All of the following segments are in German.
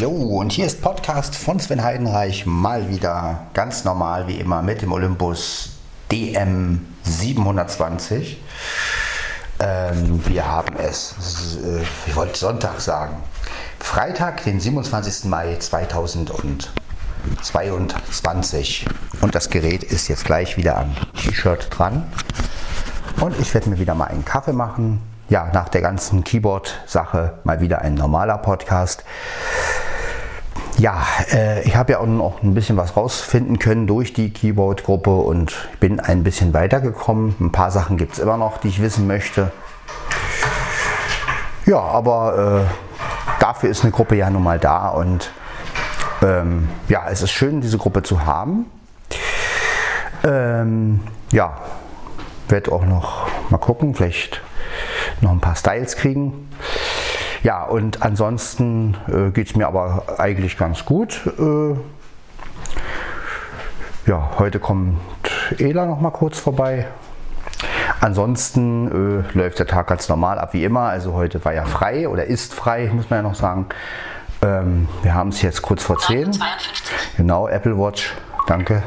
Jo, und hier ist Podcast von Sven Heidenreich, mal wieder ganz normal wie immer mit dem Olympus DM 720. Ähm, wir haben es, äh, ich wollte Sonntag sagen, Freitag, den 27. Mai 2022. Und das Gerät ist jetzt gleich wieder am T-Shirt dran. Und ich werde mir wieder mal einen Kaffee machen. Ja, nach der ganzen Keyboard-Sache mal wieder ein normaler Podcast. Ja, äh, ich habe ja auch noch ein bisschen was rausfinden können durch die Keyboard-Gruppe und bin ein bisschen weitergekommen. Ein paar Sachen gibt es immer noch, die ich wissen möchte. Ja, aber äh, dafür ist eine Gruppe ja nun mal da und ähm, ja, es ist schön, diese Gruppe zu haben. Ähm, ja, werde auch noch mal gucken, vielleicht noch ein paar Styles kriegen. Ja, und ansonsten äh, geht es mir aber eigentlich ganz gut. Äh, ja, heute kommt Ela noch mal kurz vorbei. Ansonsten äh, läuft der Tag ganz normal ab wie immer. Also heute war ja frei oder ist frei, muss man ja noch sagen. Ähm, wir haben es jetzt kurz vor 10. Genau, Apple Watch, danke.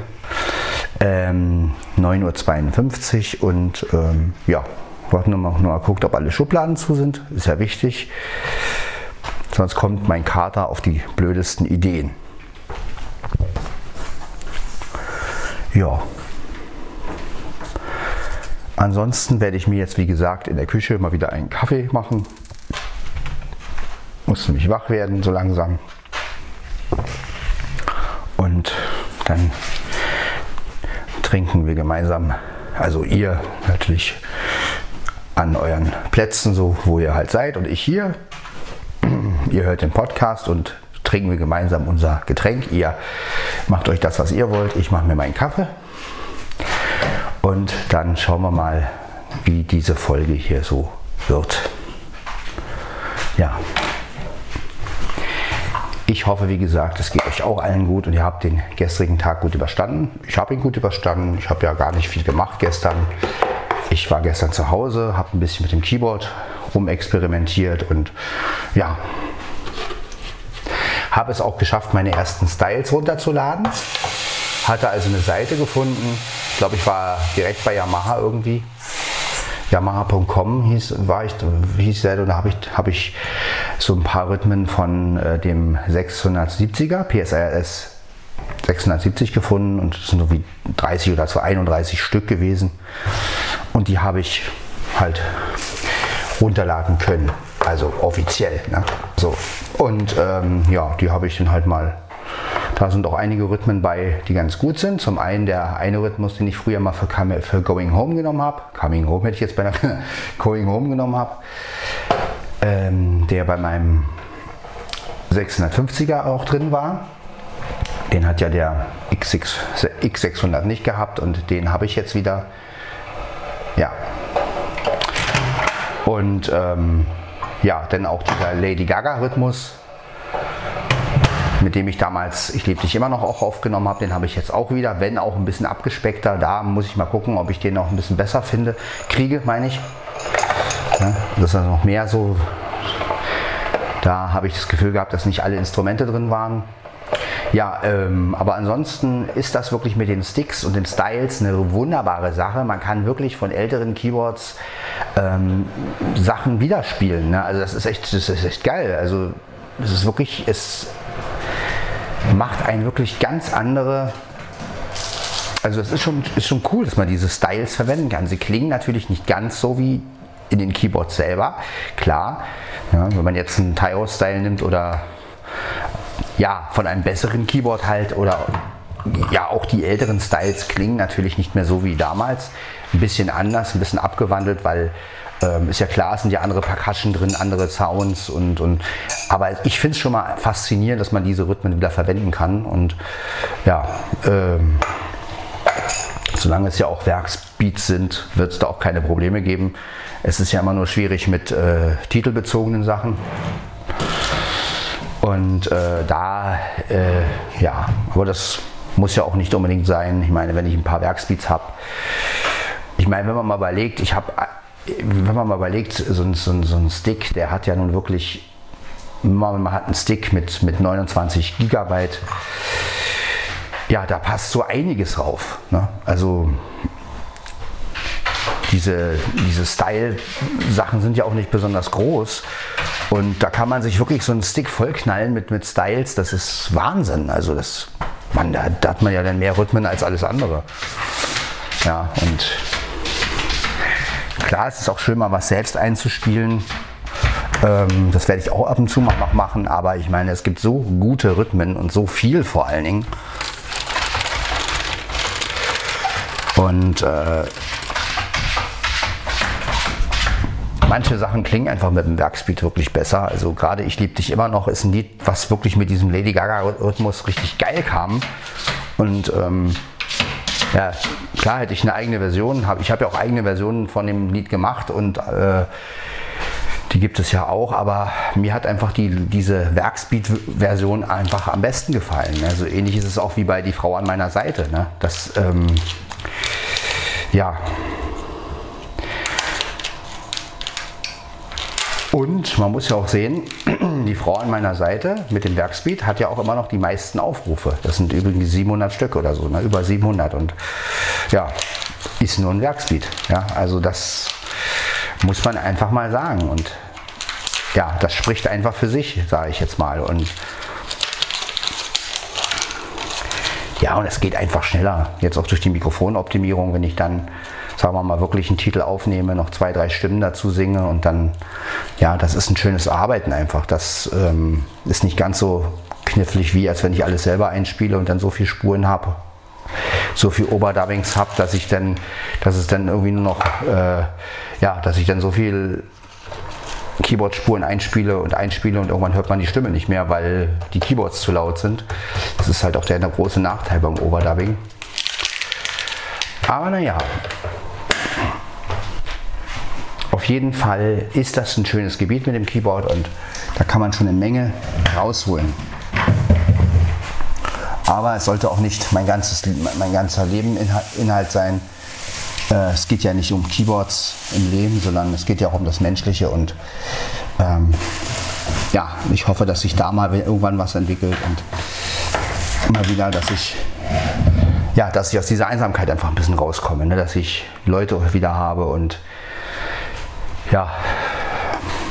Ähm, 9.52 Uhr und ähm, ja, warten wir mal, nur mal guckt, ob alle Schubladen zu sind. Ist ja wichtig. Sonst kommt mein Kater auf die blödesten Ideen. Ja. Ansonsten werde ich mir jetzt, wie gesagt, in der Küche mal wieder einen Kaffee machen. Muss nämlich wach werden, so langsam. Und dann trinken wir gemeinsam, also ihr natürlich an euren Plätzen, so wo ihr halt seid und ich hier. Ihr hört den Podcast und trinken wir gemeinsam unser Getränk. Ihr macht euch das, was ihr wollt. Ich mache mir meinen Kaffee. Und dann schauen wir mal, wie diese Folge hier so wird. Ja. Ich hoffe, wie gesagt, es geht euch auch allen gut und ihr habt den gestrigen Tag gut überstanden. Ich habe ihn gut überstanden. Ich habe ja gar nicht viel gemacht gestern. Ich war gestern zu Hause, habe ein bisschen mit dem Keyboard rumexperimentiert und ja, habe es auch geschafft, meine ersten Styles runterzuladen. Hatte also eine Seite gefunden. Ich glaube, ich war direkt bei Yamaha irgendwie. Yamaha.com hieß, war ich, hieß die Seite und da habe ich, hab ich so ein paar Rhythmen von äh, dem 670er PSRS 670 gefunden und es sind so wie 30 oder 31 Stück gewesen. Und die habe ich halt runterladen können, also offiziell. Ne? So. Und ähm, ja, die habe ich dann halt mal. Da sind auch einige Rhythmen bei, die ganz gut sind. Zum einen der eine Rhythmus, den ich früher mal für, für Going Home genommen habe. Coming Home hätte ich jetzt bei einer Going Home genommen habe. Ähm, der bei meinem 650er auch drin war. Den hat ja der X6, X600 nicht gehabt und den habe ich jetzt wieder. Ja. Und ähm, ja, dann auch dieser Lady Gaga Rhythmus, mit dem ich damals Ich liebe dich immer noch auch aufgenommen habe, den habe ich jetzt auch wieder, wenn auch ein bisschen abgespeckter. Da muss ich mal gucken, ob ich den noch ein bisschen besser finde, kriege, meine ich. Ja, das ist also noch mehr so. Da habe ich das Gefühl gehabt, dass nicht alle Instrumente drin waren. Ja, ähm, aber ansonsten ist das wirklich mit den Sticks und den Styles eine wunderbare Sache. Man kann wirklich von älteren Keyboards ähm, Sachen widerspielen. Ne? Also das ist echt, das ist echt geil. Also es ist wirklich, es macht einen wirklich ganz andere. Also es ist schon, ist schon cool, dass man diese Styles verwenden kann. Sie klingen natürlich nicht ganz so wie in den Keyboards selber, klar. Ja, wenn man jetzt einen Tyro-Style nimmt oder ja, von einem besseren Keyboard halt oder ja, auch die älteren Styles klingen natürlich nicht mehr so wie damals. Ein bisschen anders, ein bisschen abgewandelt, weil ähm, ist ja klar, es sind ja andere Percussion drin, andere Sounds und, und aber ich finde es schon mal faszinierend, dass man diese Rhythmen wieder verwenden kann und ja, ähm, solange es ja auch Werksbeats sind, wird es da auch keine Probleme geben. Es ist ja immer nur schwierig mit äh, titelbezogenen Sachen. Und äh, da, äh, ja, aber das muss ja auch nicht unbedingt sein. Ich meine, wenn ich ein paar Werksbeats habe, ich meine, wenn man mal überlegt, ich habe, wenn man mal überlegt, so ein, so, ein, so ein Stick, der hat ja nun wirklich man hat einen Stick mit, mit 29 Gigabyte. Ja, da passt so einiges drauf. Ne? Also diese, diese Style-Sachen sind ja auch nicht besonders groß. Und da kann man sich wirklich so einen Stick vollknallen mit, mit Styles. Das ist Wahnsinn. Also das, man, da, da hat man ja dann mehr Rhythmen als alles andere. Ja, und klar, es ist auch schön, mal was selbst einzuspielen. Ähm, das werde ich auch ab und zu mal machen, aber ich meine, es gibt so gute Rhythmen und so viel vor allen Dingen. Und äh, manche Sachen klingen einfach mit dem Werkspeed wirklich besser. Also gerade Ich liebe dich immer noch ist ein Lied, was wirklich mit diesem Lady Gaga-Rhythmus richtig geil kam. Und ähm, ja, klar hätte ich eine eigene Version. Ich habe ja auch eigene Versionen von dem Lied gemacht und äh, die gibt es ja auch, aber mir hat einfach die, diese Werkspeed-Version einfach am besten gefallen. Also ähnlich ist es auch wie bei Die Frau an meiner Seite. Ne? Das, ähm, ja, Und man muss ja auch sehen, die Frau an meiner Seite mit dem Werkspeed hat ja auch immer noch die meisten Aufrufe. Das sind übrigens 700 Stück oder so, ne? über 700. Und ja, ist nur ein Werkspeed. Ja? Also das muss man einfach mal sagen. Und ja, das spricht einfach für sich, sage ich jetzt mal. Und ja, und es geht einfach schneller. Jetzt auch durch die Mikrofonoptimierung, wenn ich dann sagen wir mal, wirklich einen Titel aufnehme, noch zwei, drei Stimmen dazu singe und dann, ja, das ist ein schönes Arbeiten einfach. Das ähm, ist nicht ganz so knifflig wie, als wenn ich alles selber einspiele und dann so viele Spuren habe, so viel Oberdubbings habe, dass ich dann, dass es dann irgendwie nur noch, äh, ja, dass ich dann so viel Keyboard-Spuren einspiele und einspiele und irgendwann hört man die Stimme nicht mehr, weil die Keyboards zu laut sind. Das ist halt auch der, der große Nachteil beim Overdubbing. Aber naja, auf jeden Fall ist das ein schönes Gebiet mit dem Keyboard und da kann man schon eine Menge rausholen. Aber es sollte auch nicht mein, ganzes, mein ganzer Lebeninhalt sein. Äh, es geht ja nicht um Keyboards im Leben, sondern es geht ja auch um das Menschliche. Und ähm, ja, ich hoffe, dass sich da mal irgendwann was entwickelt und immer wieder, dass ich ja, dass ich aus dieser Einsamkeit einfach ein bisschen rauskomme, ne? dass ich Leute wieder habe und ja,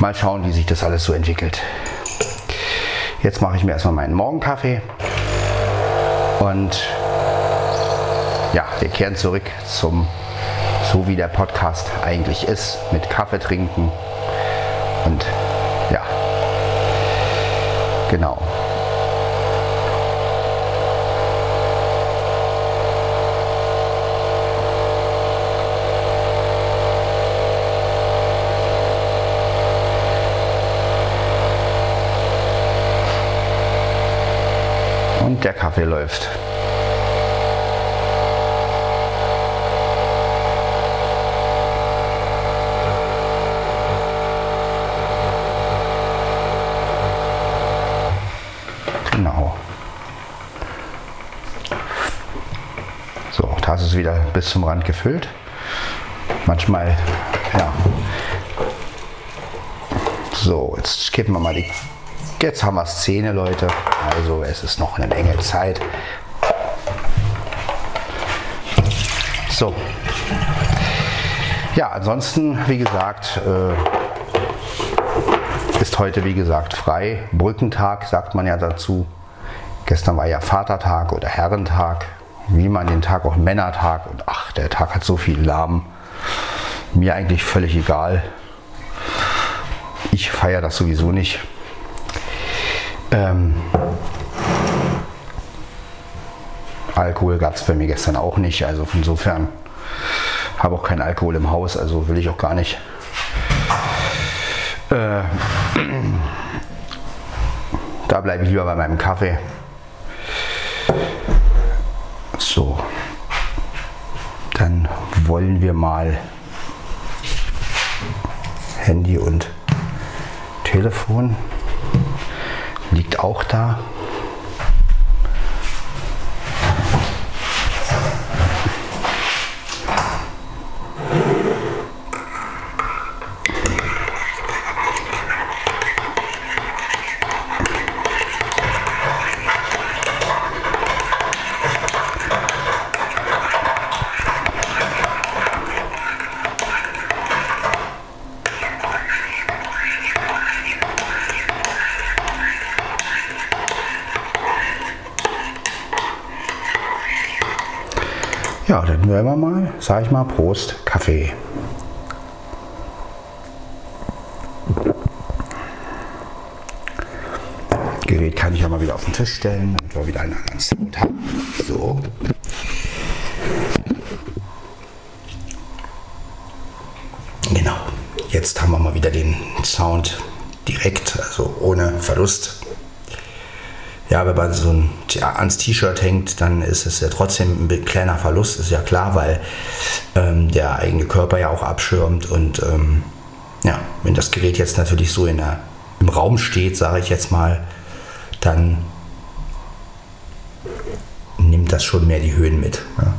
mal schauen, wie sich das alles so entwickelt. Jetzt mache ich mir erstmal meinen Morgenkaffee und ja, wir kehren zurück zum, so wie der Podcast eigentlich ist, mit Kaffee trinken und ja, genau. Der Kaffee läuft. Genau. So, da ist es wieder bis zum Rand gefüllt. Manchmal, ja. So, jetzt kippen wir mal die. Jetzt haben wir Szene, Leute. Also es ist noch eine Menge Zeit. So. Ja, ansonsten, wie gesagt, äh, ist heute, wie gesagt, frei. Brückentag sagt man ja dazu. Gestern war ja Vatertag oder Herrentag, wie man den Tag auch Männertag und ach, der Tag hat so viel Lahm. Mir eigentlich völlig egal. Ich feiere das sowieso nicht. Ähm, Alkohol gab es bei mir gestern auch nicht. Also insofern habe auch keinen Alkohol im Haus, also will ich auch gar nicht. Äh, da bleibe ich lieber bei meinem Kaffee. So, dann wollen wir mal Handy und Telefon liegt auch da. Wir mal, sag ich mal, Prost, Kaffee. Gerät kann ich ja mal wieder auf den Tisch stellen, damit wir wieder einen anderen Sound haben. So. Genau. Jetzt haben wir mal wieder den Sound direkt, also ohne Verlust. Wenn man so ein, ja, ans T-Shirt hängt, dann ist es ja trotzdem ein kleiner Verlust, ist ja klar, weil ähm, der eigene Körper ja auch abschirmt. Und ähm, ja, wenn das Gerät jetzt natürlich so in der, im Raum steht, sage ich jetzt mal, dann nimmt das schon mehr die Höhen mit. Ja.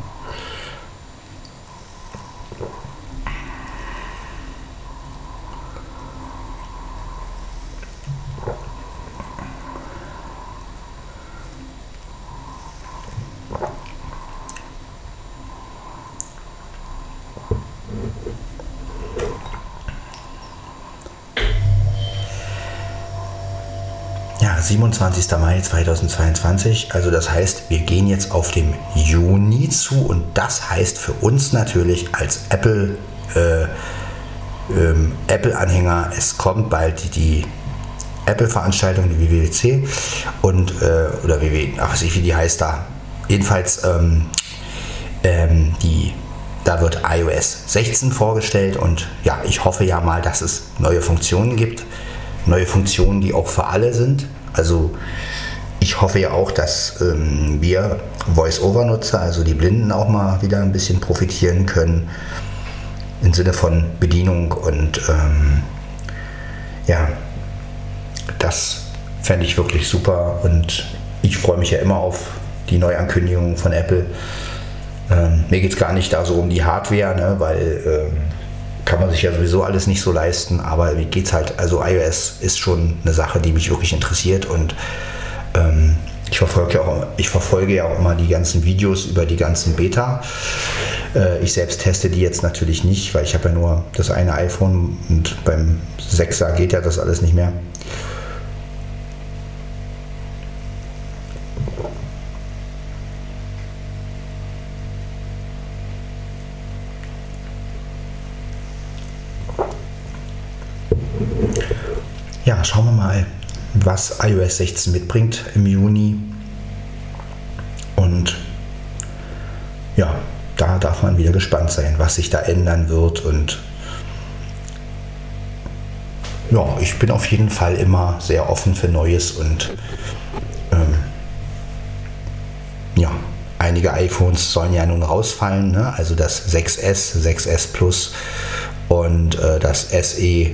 27. Mai 2022. Also das heißt, wir gehen jetzt auf dem Juni zu und das heißt für uns natürlich als Apple äh, ähm, Apple-Anhänger, es kommt bald die Apple-Veranstaltung, die WWDC und äh, oder WW, ach weiß ich wie die heißt da. Jedenfalls ähm, ähm, die da wird iOS 16 vorgestellt und ja, ich hoffe ja mal, dass es neue Funktionen gibt neue Funktionen, die auch für alle sind. Also ich hoffe ja auch, dass ähm, wir Voice-Over-Nutzer, also die Blinden, auch mal wieder ein bisschen profitieren können im Sinne von Bedienung und ähm, ja, das fände ich wirklich super und ich freue mich ja immer auf die Neuankündigungen von Apple. Ähm, mir geht es gar nicht da so um die Hardware, ne, weil ähm, kann man sich ja sowieso alles nicht so leisten, aber wie geht's halt, also iOS ist schon eine Sache, die mich wirklich interessiert und ähm, ich, verfolge ja auch, ich verfolge ja auch immer die ganzen Videos über die ganzen Beta. Äh, ich selbst teste die jetzt natürlich nicht, weil ich habe ja nur das eine iPhone und beim 6er geht ja das alles nicht mehr. Ja, schauen wir mal, was iOS 16 mitbringt im Juni. Und ja, da darf man wieder gespannt sein, was sich da ändern wird. Und ja, ich bin auf jeden Fall immer sehr offen für Neues und ähm, ja, einige iPhones sollen ja nun rausfallen, ne? also das 6S, 6S Plus und äh, das SE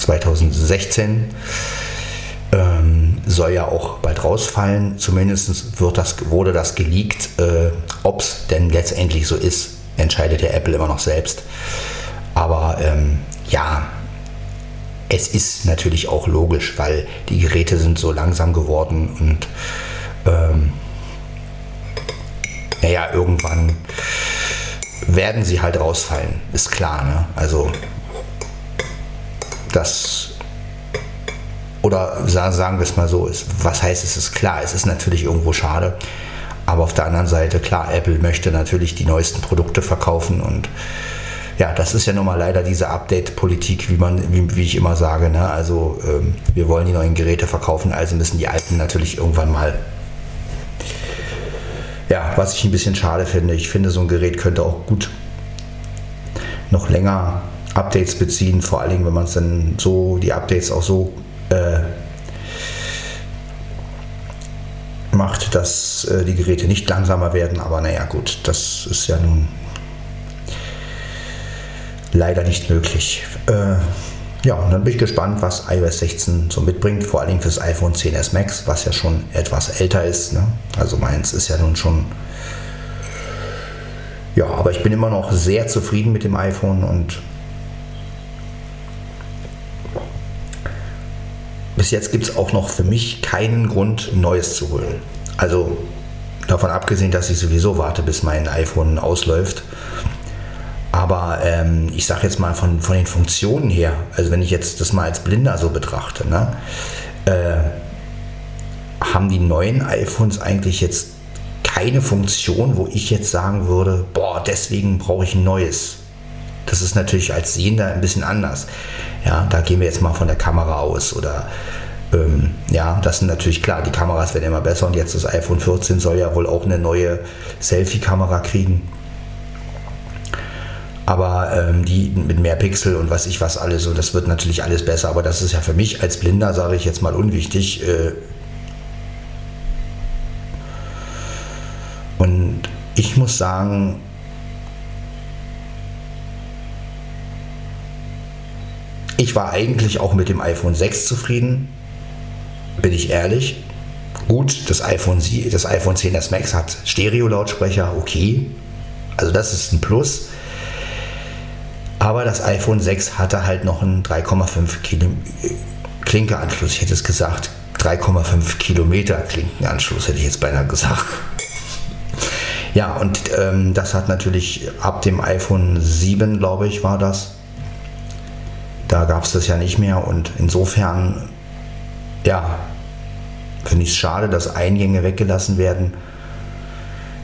2016. Ähm, soll ja auch bald rausfallen. Zumindest wird das, wurde das geleakt. Äh, Ob es denn letztendlich so ist, entscheidet der Apple immer noch selbst. Aber ähm, ja, es ist natürlich auch logisch, weil die Geräte sind so langsam geworden und ähm, naja, irgendwann werden sie halt rausfallen, ist klar. Ne? Also das oder sagen wir es mal so, ist, was heißt es ist klar, es ist natürlich irgendwo schade, aber auf der anderen Seite, klar, Apple möchte natürlich die neuesten Produkte verkaufen und ja, das ist ja nun mal leider diese Update-Politik, wie man, wie, wie, ich immer sage. Ne? Also ähm, wir wollen die neuen Geräte verkaufen, also müssen die alten natürlich irgendwann mal. Ja, was ich ein bisschen schade finde. Ich finde, so ein Gerät könnte auch gut noch länger Updates beziehen, vor allen Dingen, wenn man es dann so, die Updates auch so äh, macht, dass äh, die Geräte nicht langsamer werden. Aber naja, gut, das ist ja nun leider nicht möglich. Äh, ja, und dann bin ich gespannt, was iOS 16 so mitbringt, vor allen Dingen fürs iPhone 10s Max, was ja schon etwas älter ist. Ne? Also meins ist ja nun schon. Ja, aber ich bin immer noch sehr zufrieden mit dem iPhone und bis jetzt gibt es auch noch für mich keinen Grund, Neues zu holen. Also davon abgesehen, dass ich sowieso warte, bis mein iPhone ausläuft. Aber ähm, ich sage jetzt mal von, von den Funktionen her, also wenn ich jetzt das mal als Blinder so betrachte, ne, äh, haben die neuen iPhones eigentlich jetzt keine Funktion, wo ich jetzt sagen würde, boah, deswegen brauche ich ein neues. Das ist natürlich als Sehender ein bisschen anders. Ja, da gehen wir jetzt mal von der Kamera aus oder ähm, ja, das sind natürlich klar, die Kameras werden immer besser und jetzt das iPhone 14 soll ja wohl auch eine neue Selfie-Kamera kriegen. Aber ähm, die mit mehr Pixel und was ich was alles, und das wird natürlich alles besser. Aber das ist ja für mich als Blinder, sage ich jetzt mal unwichtig. Äh, und ich muss sagen, ich war eigentlich auch mit dem iPhone 6 zufrieden bin ich ehrlich. Gut, das iPhone, das iPhone 10s Max hat Stereo-Lautsprecher, okay. Also das ist ein Plus. Aber das iPhone 6 hatte halt noch einen 3,5 Kilo Klinkeanschluss. Ich hätte es gesagt, 3,5 Kilometer Klinkenanschluss, hätte ich jetzt beinahe gesagt. Ja, und ähm, das hat natürlich ab dem iPhone 7, glaube ich, war das. Da gab es das ja nicht mehr und insofern, ja, finde ich es schade, dass Eingänge weggelassen werden.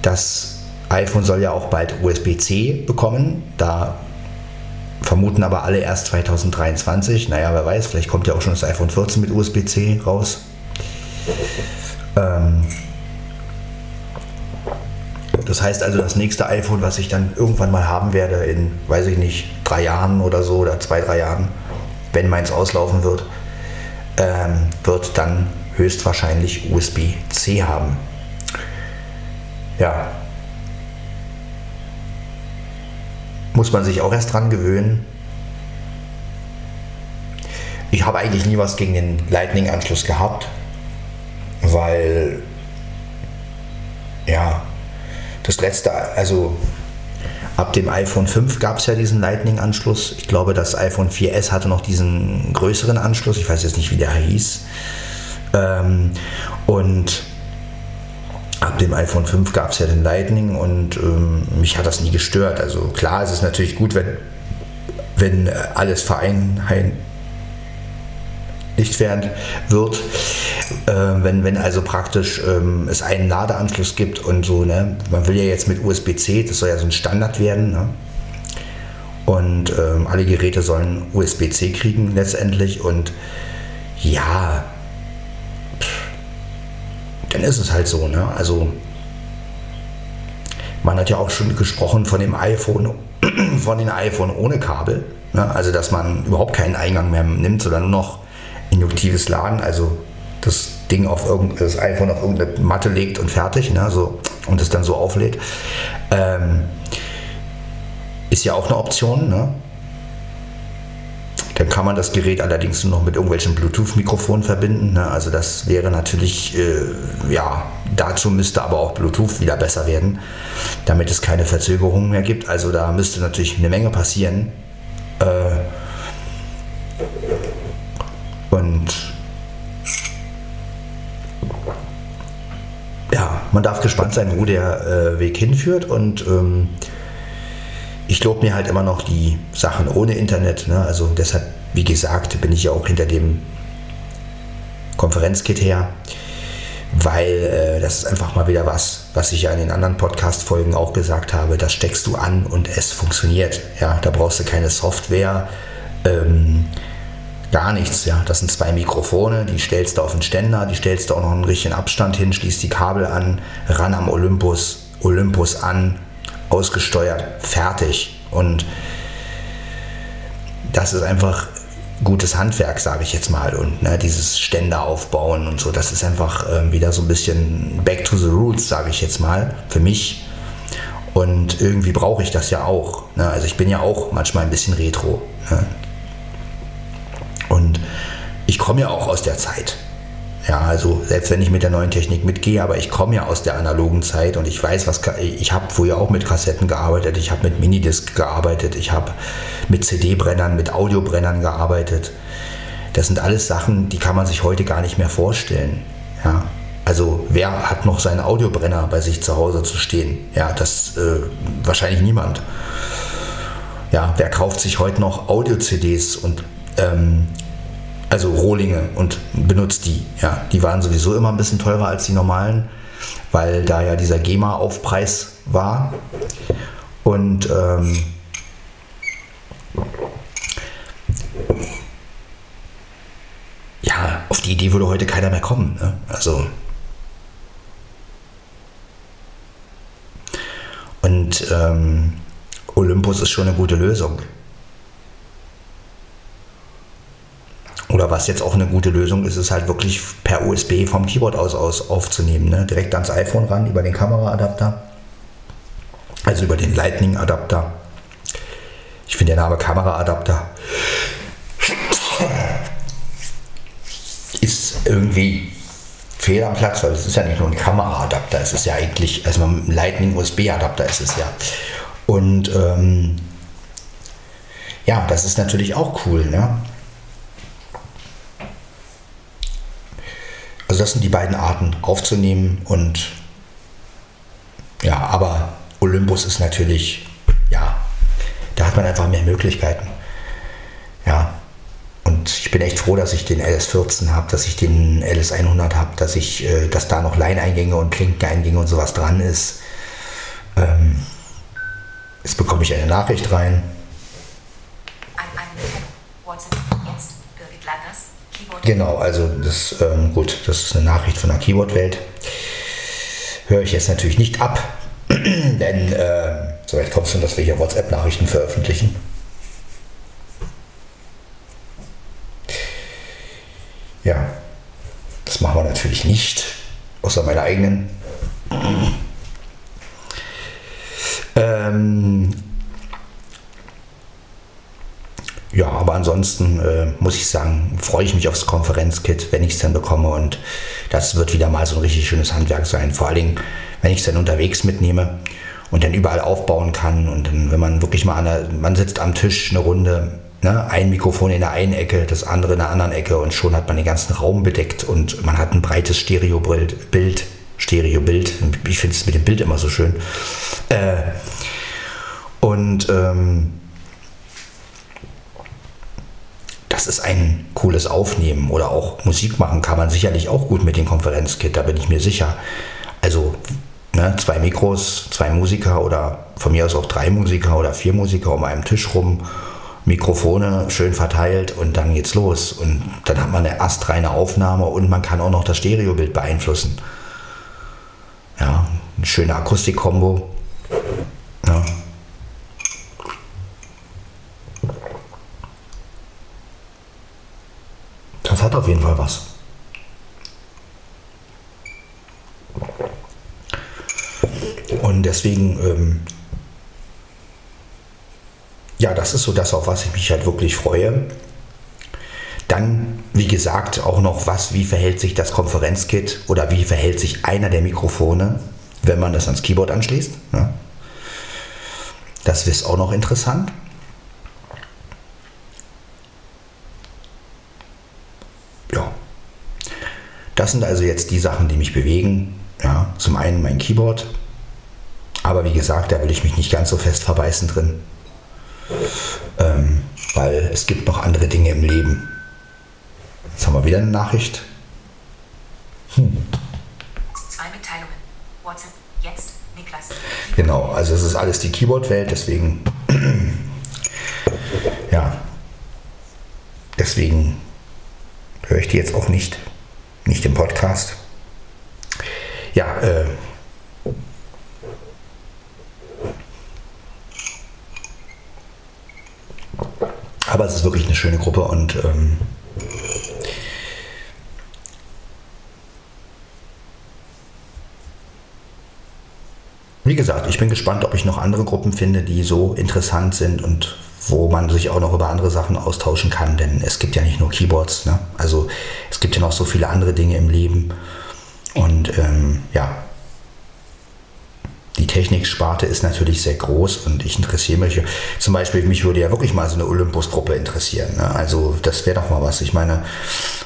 Das iPhone soll ja auch bald USB-C bekommen. Da vermuten aber alle erst 2023. Naja, wer weiß, vielleicht kommt ja auch schon das iPhone 14 mit USB-C raus. Ähm das heißt also, das nächste iPhone, was ich dann irgendwann mal haben werde, in, weiß ich nicht, drei Jahren oder so, oder zwei, drei Jahren, wenn meins auslaufen wird, ähm, wird dann höchstwahrscheinlich USB-C haben. Ja. Muss man sich auch erst dran gewöhnen. Ich habe eigentlich nie was gegen den Lightning-Anschluss gehabt, weil ja, das letzte, also ab dem iPhone 5 gab es ja diesen Lightning-Anschluss. Ich glaube, das iPhone 4S hatte noch diesen größeren Anschluss. Ich weiß jetzt nicht, wie der hieß. Ähm, und ab dem iPhone 5 gab es ja den Lightning und ähm, mich hat das nie gestört. Also klar, es ist natürlich gut, wenn, wenn alles vereinheitlicht werden wird, äh, wenn, wenn also praktisch ähm, es einen Ladeanschluss gibt und so, ne? man will ja jetzt mit USB-C, das soll ja so ein Standard werden, ne? und ähm, alle Geräte sollen USB-C kriegen letztendlich und ja, dann ist es halt so. Ne? Also man hat ja auch schon gesprochen von dem iPhone, von den iPhone ohne Kabel. Ne? Also dass man überhaupt keinen Eingang mehr nimmt, sondern nur noch induktives Laden. Also das Ding auf das iPhone auf irgendeine Matte legt und fertig, ne? so, und es dann so auflädt. Ähm, ist ja auch eine Option. Ne? Dann kann man das Gerät allerdings nur noch mit irgendwelchen Bluetooth-Mikrofonen verbinden. Ne? Also das wäre natürlich, äh, ja, dazu müsste aber auch Bluetooth wieder besser werden, damit es keine Verzögerungen mehr gibt. Also da müsste natürlich eine Menge passieren. Äh, und ja, man darf gespannt sein, wo der äh, Weg hinführt und ähm, ich glaube mir halt immer noch die Sachen ohne Internet. Ne? Also deshalb, wie gesagt, bin ich ja auch hinter dem Konferenzkit her, weil äh, das ist einfach mal wieder was, was ich ja in den anderen Podcast-Folgen auch gesagt habe. Das steckst du an und es funktioniert. Ja, da brauchst du keine Software. Ähm, gar nichts, ja. Das sind zwei Mikrofone, die stellst du auf den Ständer, die stellst du auch noch einen richtigen Abstand hin, schließt die Kabel an, ran am Olympus, Olympus an, ausgesteuert, fertig. Und das ist einfach gutes Handwerk, sage ich jetzt mal. Und ne, dieses Ständer aufbauen und so, das ist einfach äh, wieder so ein bisschen back to the roots, sage ich jetzt mal, für mich. Und irgendwie brauche ich das ja auch. Ne? Also ich bin ja auch manchmal ein bisschen retro. Ne? Und ich komme ja auch aus der Zeit. Ja, also selbst wenn ich mit der neuen Technik mitgehe, aber ich komme ja aus der analogen Zeit und ich weiß, was ich habe früher auch mit Kassetten gearbeitet, ich habe mit Minidisc gearbeitet, ich habe mit CD-Brennern, mit Audiobrennern gearbeitet. Das sind alles Sachen, die kann man sich heute gar nicht mehr vorstellen. Ja, also wer hat noch seinen Audiobrenner bei sich zu Hause zu stehen? Ja, das äh, wahrscheinlich niemand. Ja, wer kauft sich heute noch Audio-CDs und ähm, also Rohlinge und benutzt die. Ja, die waren sowieso immer ein bisschen teurer als die normalen weil da ja dieser GEMA-Aufpreis war. Und ähm, ja, auf die Idee würde heute keiner mehr kommen. Ne? Also. Und ähm, Olympus ist schon eine gute Lösung. Oder was jetzt auch eine gute Lösung ist, ist halt wirklich per USB vom Keyboard aus, aus aufzunehmen. Ne? Direkt ans iPhone ran über den Kameraadapter. Also über den Lightning-Adapter. Ich finde der Name Kameraadapter ist irgendwie fehl am Platz, weil es ist ja nicht nur ein Kameraadapter, es ist ja eigentlich, also ein Lightning-USB-Adapter ist es ja. Und ähm, ja, das ist natürlich auch cool. Ne? Also das sind die beiden Arten aufzunehmen und ja, aber Olympus ist natürlich, ja, da hat man einfach mehr Möglichkeiten. Ja, und ich bin echt froh, dass ich den LS14 habe, dass ich den LS100 habe, dass ich, äh, dass da noch Line-Eingänge und Klinkeneingänge und sowas dran ist. Ähm, jetzt bekomme ich eine Nachricht rein. Genau, also das, ähm, gut, das ist eine Nachricht von der Keyboard-Welt. Höre ich jetzt natürlich nicht ab, denn äh, so weit es schon, dass wir hier WhatsApp-Nachrichten veröffentlichen. Ja, das machen wir natürlich nicht, außer meiner eigenen. Ähm, ja, aber ansonsten äh, muss ich sagen, freue ich mich aufs Konferenzkit, wenn ich es dann bekomme. Und das wird wieder mal so ein richtig schönes Handwerk sein. Vor allen Dingen, wenn ich es dann unterwegs mitnehme und dann überall aufbauen kann. Und dann, wenn man wirklich mal an der, man sitzt am Tisch eine Runde, ne, ein Mikrofon in der einen Ecke, das andere in der anderen Ecke und schon hat man den ganzen Raum bedeckt und man hat ein breites Stereobild, Bild, Stereobild. Ich finde es mit dem Bild immer so schön. Äh, und ähm, das ist ein cooles Aufnehmen oder auch Musik machen kann man sicherlich auch gut mit dem Konferenzkit, da bin ich mir sicher. Also ne, zwei Mikros, zwei Musiker oder von mir aus auch drei Musiker oder vier Musiker um einen Tisch rum, Mikrofone schön verteilt und dann geht's los. Und dann hat man eine astreine Aufnahme und man kann auch noch das Stereobild beeinflussen. Ja, eine schöne Akustikkombo. Ja. Hat auf jeden Fall was. Und deswegen, ähm, ja, das ist so das, auf was ich mich halt wirklich freue. Dann, wie gesagt, auch noch was, wie verhält sich das Konferenzkit oder wie verhält sich einer der Mikrofone, wenn man das ans Keyboard anschließt. Ja. Das ist auch noch interessant. Das sind also jetzt die Sachen, die mich bewegen. Ja, zum einen mein Keyboard, aber wie gesagt, da will ich mich nicht ganz so fest verbeißen drin, ähm, weil es gibt noch andere Dinge im Leben. Jetzt haben wir wieder eine Nachricht. Hm. Zwei Mitteilungen. WhatsApp, jetzt, Niklas. Genau, also es ist alles die Keyboard-Welt, deswegen, ja, deswegen höre ich die jetzt auch nicht nicht im Podcast. Ja, äh, aber es ist wirklich eine schöne Gruppe und ähm, wie gesagt, ich bin gespannt, ob ich noch andere Gruppen finde, die so interessant sind und wo man sich auch noch über andere Sachen austauschen kann, denn es gibt ja nicht nur Keyboards, ne? also es gibt ja noch so viele andere Dinge im Leben und ähm, ja, Techniksparte ist natürlich sehr groß und ich interessiere mich, zum Beispiel, mich würde ja wirklich mal so eine Olympus-Gruppe interessieren. Ne? Also das wäre doch mal was. Ich meine,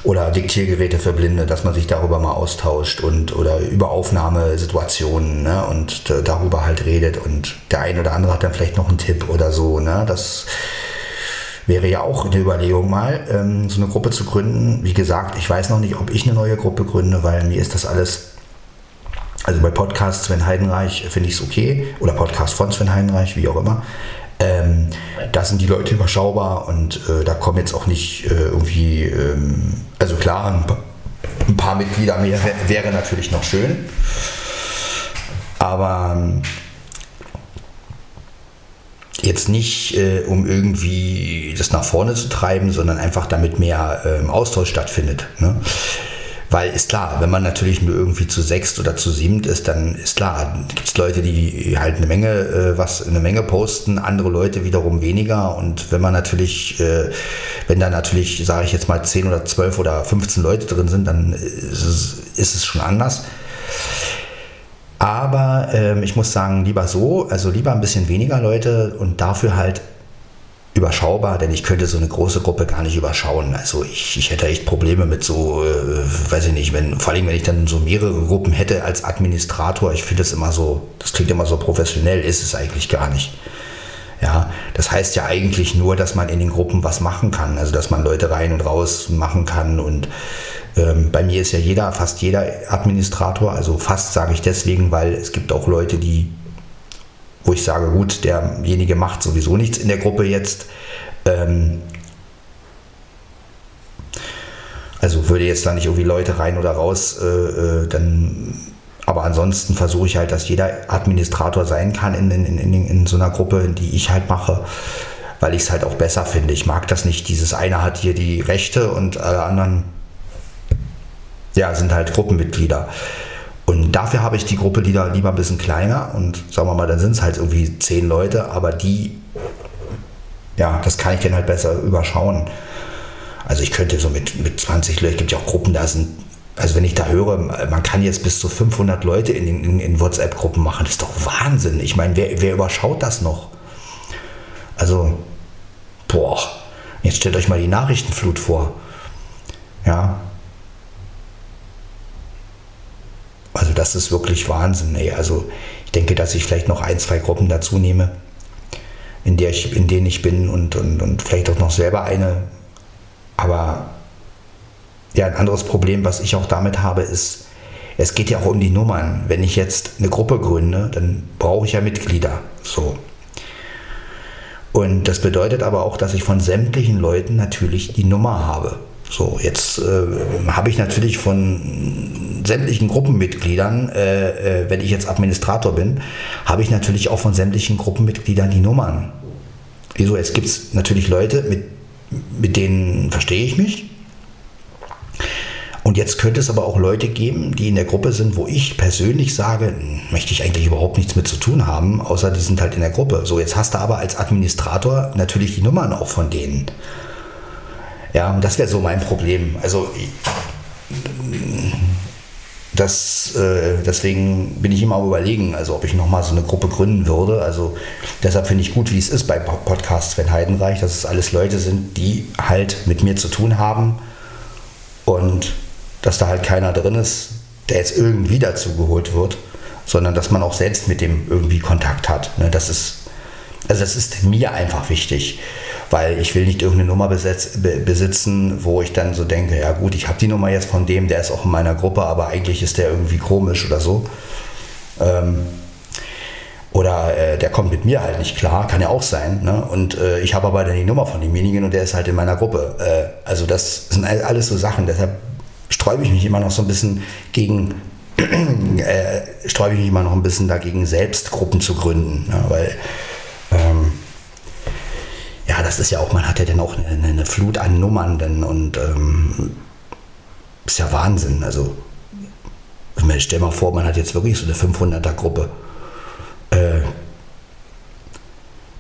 oder Diktiergeräte für Blinde, dass man sich darüber mal austauscht und oder über Aufnahmesituationen ne? und darüber halt redet und der ein oder andere hat dann vielleicht noch einen Tipp oder so. Ne? Das wäre ja auch eine Überlegung mal, ähm, so eine Gruppe zu gründen. Wie gesagt, ich weiß noch nicht, ob ich eine neue Gruppe gründe, weil mir ist das alles Also bei Podcast Sven Heidenreich finde ich es okay. Oder Podcast von Sven Heidenreich, wie auch immer. Ähm, da sind die Leute überschaubar und äh, da kommen jetzt auch nicht äh, irgendwie, ähm, also klar, ein paar, ein paar Mitglieder mehr wäre natürlich noch schön. Aber ähm, jetzt nicht, äh, um irgendwie das nach vorne zu treiben, sondern einfach damit mehr ähm, Austausch stattfindet. Ne? Weil ist klar, wenn man natürlich nur irgendwie zu sechst oder zu siebend ist, dann ist klar, gibt es Leute, die halt eine Menge, äh, was eine Menge posten, andere Leute wiederum weniger. Und wenn man natürlich, äh, wenn da natürlich, sage ich jetzt mal, zehn oder zwölf oder 15 Leute drin sind, dann ist es, ist es schon anders. Aber ähm, ich muss sagen, lieber so, also lieber ein bisschen weniger Leute und dafür halt überschaubar, denn ich könnte so eine große Gruppe gar nicht überschauen. Also ich, ich hätte echt Probleme mit so, äh, weiß ich nicht, wenn, vor allem wenn ich dann so mehrere Gruppen hätte als Administrator, ich finde das immer so, das klingt immer so professionell, ist es eigentlich gar nicht. Ja, das heißt ja eigentlich nur, dass man in den Gruppen was machen kann, also dass man Leute rein und raus machen kann und ähm, bei mir ist ja jeder, fast jeder Administrator, also fast sage ich deswegen, weil es gibt auch Leute, die wo ich sage, gut, derjenige macht sowieso nichts in der Gruppe jetzt. Ähm, also würde jetzt da nicht irgendwie Leute rein oder raus, äh, äh, dann, aber ansonsten versuche ich halt, dass jeder Administrator sein kann in, in, in, in so einer Gruppe, die ich halt mache, weil ich es halt auch besser finde. Ich mag das nicht, dieses eine hat hier die Rechte und alle anderen ja, sind halt Gruppenmitglieder. Und dafür habe ich die Gruppe lieber, lieber ein bisschen kleiner und sagen wir mal, dann sind es halt irgendwie zehn Leute, aber die, ja, das kann ich dann halt besser überschauen. Also ich könnte so mit, mit 20 Leuten, es gibt ja auch Gruppen, da sind, also wenn ich da höre, man kann jetzt bis zu 500 Leute in, in, in WhatsApp-Gruppen machen, das ist doch Wahnsinn. Ich meine, wer, wer überschaut das noch? Also, boah, jetzt stellt euch mal die Nachrichtenflut vor. Ja, das ist wirklich Wahnsinn. Ey. Also ich denke, dass ich vielleicht noch ein, zwei Gruppen dazu nehme, in, der ich, in denen ich bin und, und, und vielleicht auch noch selber eine. Aber ja, ein anderes Problem, was ich auch damit habe, ist, es geht ja auch um die Nummern. Wenn ich jetzt eine Gruppe gründe, dann brauche ich ja Mitglieder. So. Und das bedeutet aber auch, dass ich von sämtlichen Leuten natürlich die Nummer habe. So, jetzt äh, habe ich natürlich von sämtlichen Gruppenmitgliedern, äh, äh, wenn ich jetzt Administrator bin, habe ich natürlich auch von sämtlichen Gruppenmitgliedern die Nummern. Wieso? Jetzt gibt es natürlich Leute, mit, mit denen verstehe ich mich. Und jetzt könnte es aber auch Leute geben, die in der Gruppe sind, wo ich persönlich sage, möchte ich eigentlich überhaupt nichts mit zu tun haben, außer die sind halt in der Gruppe. So, jetzt hast du aber als Administrator natürlich die Nummern auch von denen. Ja, und das wäre so mein Problem. Also das, äh, deswegen bin ich immer am überlegen, also ob ich nochmal so eine Gruppe gründen würde. Also deshalb finde ich gut, wie es ist bei Podcasts Sven Heidenreich, dass es alles Leute sind, die halt mit mir zu tun haben und dass da halt keiner drin ist, der jetzt irgendwie dazu geholt wird, sondern dass man auch selbst mit dem irgendwie Kontakt hat. Ne? Das ist, also das ist mir einfach wichtig weil ich will nicht irgendeine Nummer besetz, be, besitzen, wo ich dann so denke, ja gut, ich habe die Nummer jetzt von dem, der ist auch in meiner Gruppe, aber eigentlich ist der irgendwie komisch oder so. Ähm, oder äh, der kommt mit mir halt nicht klar, kann ja auch sein. Ne? Und äh, ich habe aber dann die Nummer von demjenigen und der ist halt in meiner Gruppe. Äh, also das sind alles so Sachen, deshalb sträube ich mich immer noch so ein bisschen gegen, äh, sträube ich mich immer noch ein bisschen dagegen, selbst Gruppen zu gründen. Ne? Weil das ist ja auch, man hat ja dann auch eine, eine Flut an Nummern denn, und ähm, ist ja Wahnsinn. Also, stell mal vor, man hat jetzt wirklich so eine 500er-Gruppe. Äh,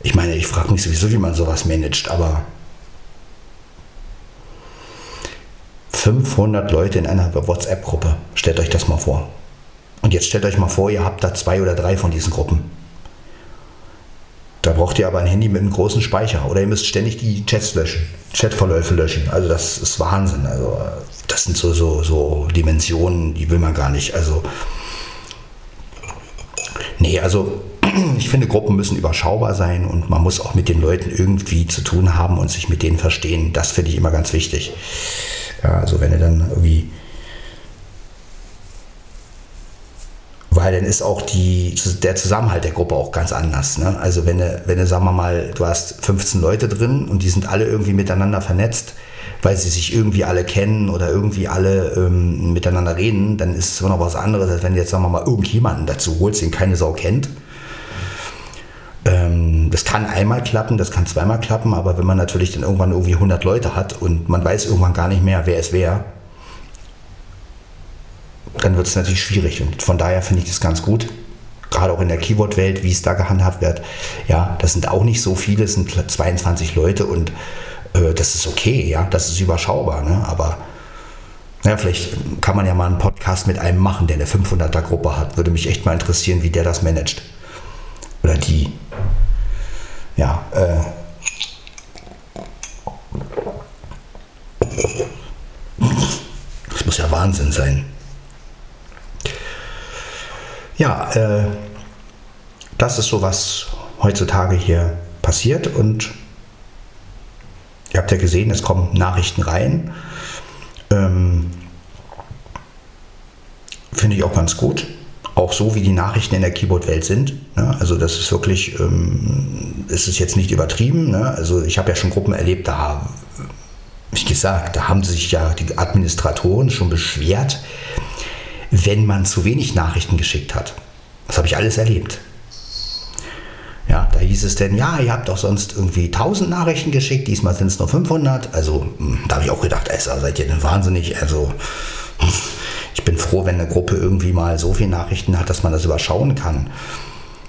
ich meine, ich frage mich sowieso, wie man sowas managt, aber 500 Leute in einer WhatsApp-Gruppe, stellt euch das mal vor. Und jetzt stellt euch mal vor, ihr habt da zwei oder drei von diesen Gruppen. Da braucht ihr aber ein Handy mit einem großen Speicher oder ihr müsst ständig die Chats löschen, Chatverläufe löschen. Also das ist Wahnsinn. Also das sind so, so, so Dimensionen, die will man gar nicht. Also nee, also ich finde, Gruppen müssen überschaubar sein und man muss auch mit den Leuten irgendwie zu tun haben und sich mit denen verstehen. Das finde ich immer ganz wichtig. Ja, also wenn ihr dann irgendwie weil dann ist auch die, der Zusammenhalt der Gruppe auch ganz anders. Ne? Also wenn du, wenn du, sagen wir mal, du hast 15 Leute drin und die sind alle irgendwie miteinander vernetzt, weil sie sich irgendwie alle kennen oder irgendwie alle ähm, miteinander reden, dann ist es immer noch was anderes, als wenn du jetzt, sagen wir mal, irgendjemanden dazu holst, den keine Sau kennt. Ähm, das kann einmal klappen, das kann zweimal klappen, aber wenn man natürlich dann irgendwann irgendwie 100 Leute hat und man weiß irgendwann gar nicht mehr, wer es wäre, dann wird es natürlich schwierig. Und von daher finde ich das ganz gut. Gerade auch in der Keyboard-Welt, wie es da gehandhabt wird. Ja, das sind auch nicht so viele, es sind 22 Leute und äh, das ist okay, ja, das ist überschaubar. Ne? Aber ja, vielleicht kann man ja mal einen Podcast mit einem machen, der eine 500er-Gruppe hat. Würde mich echt mal interessieren, wie der das managt. Oder die. Ja, äh. Das muss ja Wahnsinn sein. Ja, äh, das ist so, was heutzutage hier passiert und ihr habt ja gesehen, es kommen Nachrichten rein. Ähm, Finde ich auch ganz gut. Auch so, wie die Nachrichten in der Keyboard-Welt sind. Ne? Also das ist wirklich, ähm, es ist jetzt nicht übertrieben. Ne? Also ich habe ja schon Gruppen erlebt, da, wie gesagt, da haben sich ja die Administratoren schon beschwert, wenn man zu wenig Nachrichten geschickt hat. Das habe ich alles erlebt. Ja, da hieß es denn, ja, ihr habt doch sonst irgendwie 1000 Nachrichten geschickt, diesmal sind es nur 500. Also hm, da habe ich auch gedacht, ey, seid ihr denn wahnsinnig? Also ich bin froh, wenn eine Gruppe irgendwie mal so viele Nachrichten hat, dass man das überschauen kann.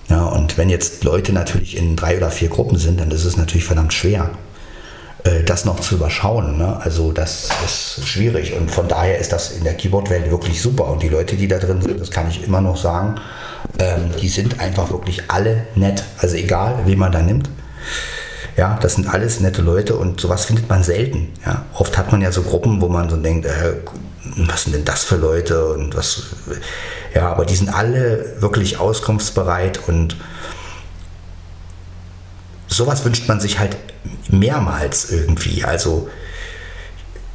Ja, und wenn jetzt Leute natürlich in drei oder vier Gruppen sind, dann ist es natürlich verdammt schwer. Äh, das noch zu überschauen. Ne? Also das ist schwierig und von daher ist das in der Keyboard-Welt wirklich super. Und die Leute, die da drin sind, das kann ich immer noch sagen, ähm, die sind einfach wirklich alle nett. Also egal, wen man da nimmt. Ja, das sind alles nette Leute und sowas findet man selten. Ja, oft hat man ja so Gruppen, wo man so denkt, äh, was sind denn das für Leute und was. Ja, aber die sind alle wirklich auskunftsbereit und sowas wünscht man sich halt mehrmals irgendwie. Also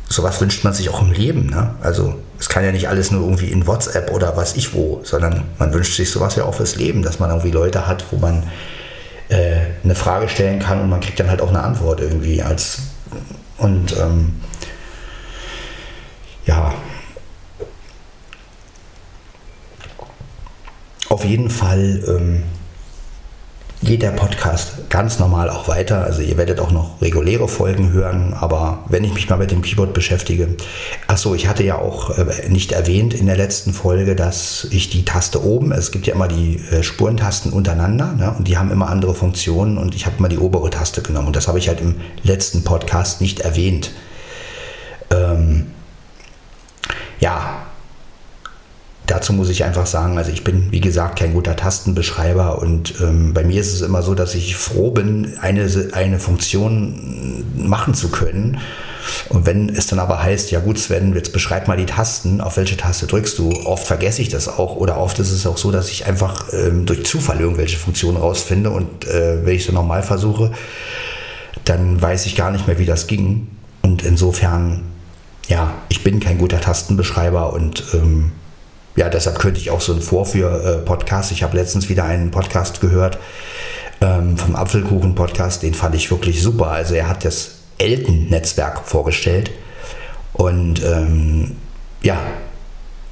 sowas wünscht man sich auch im Leben. Ne? Also es kann ja nicht alles nur irgendwie in WhatsApp oder was ich wo, sondern man wünscht sich sowas ja auch fürs Leben, dass man irgendwie Leute hat, wo man äh, eine Frage stellen kann und man kriegt dann halt auch eine Antwort irgendwie als und ähm, ja auf jeden Fall ähm, geht der Podcast ganz normal auch weiter. Also ihr werdet auch noch reguläre Folgen hören, aber wenn ich mich mal mit dem Keyboard beschäftige. Achso, ich hatte ja auch äh, nicht erwähnt in der letzten Folge, dass ich die Taste oben, es gibt ja immer die äh, Spurentasten untereinander ne, und die haben immer andere Funktionen und ich habe immer die obere Taste genommen und das habe ich halt im letzten Podcast nicht erwähnt. Ähm, ja, dazu muss ich einfach sagen, also ich bin, wie gesagt, kein guter Tastenbeschreiber und ähm, bei mir ist es immer so, dass ich froh bin, eine, eine Funktion machen zu können. Und wenn es dann aber heißt, ja gut, Sven, jetzt beschreib mal die Tasten, auf welche Taste drückst du, oft vergesse ich das auch oder oft ist es auch so, dass ich einfach ähm, durch Zufall irgendwelche Funktionen rausfinde und äh, wenn ich so nochmal versuche, dann weiß ich gar nicht mehr, wie das ging. Und insofern, ja, ich bin kein guter Tastenbeschreiber und ähm, ja, deshalb könnte ich auch so ein Vorführ-Podcast. Ich habe letztens wieder einen Podcast gehört ähm, vom Apfelkuchen-Podcast, den fand ich wirklich super. Also er hat das Elten-Netzwerk vorgestellt und ähm, ja,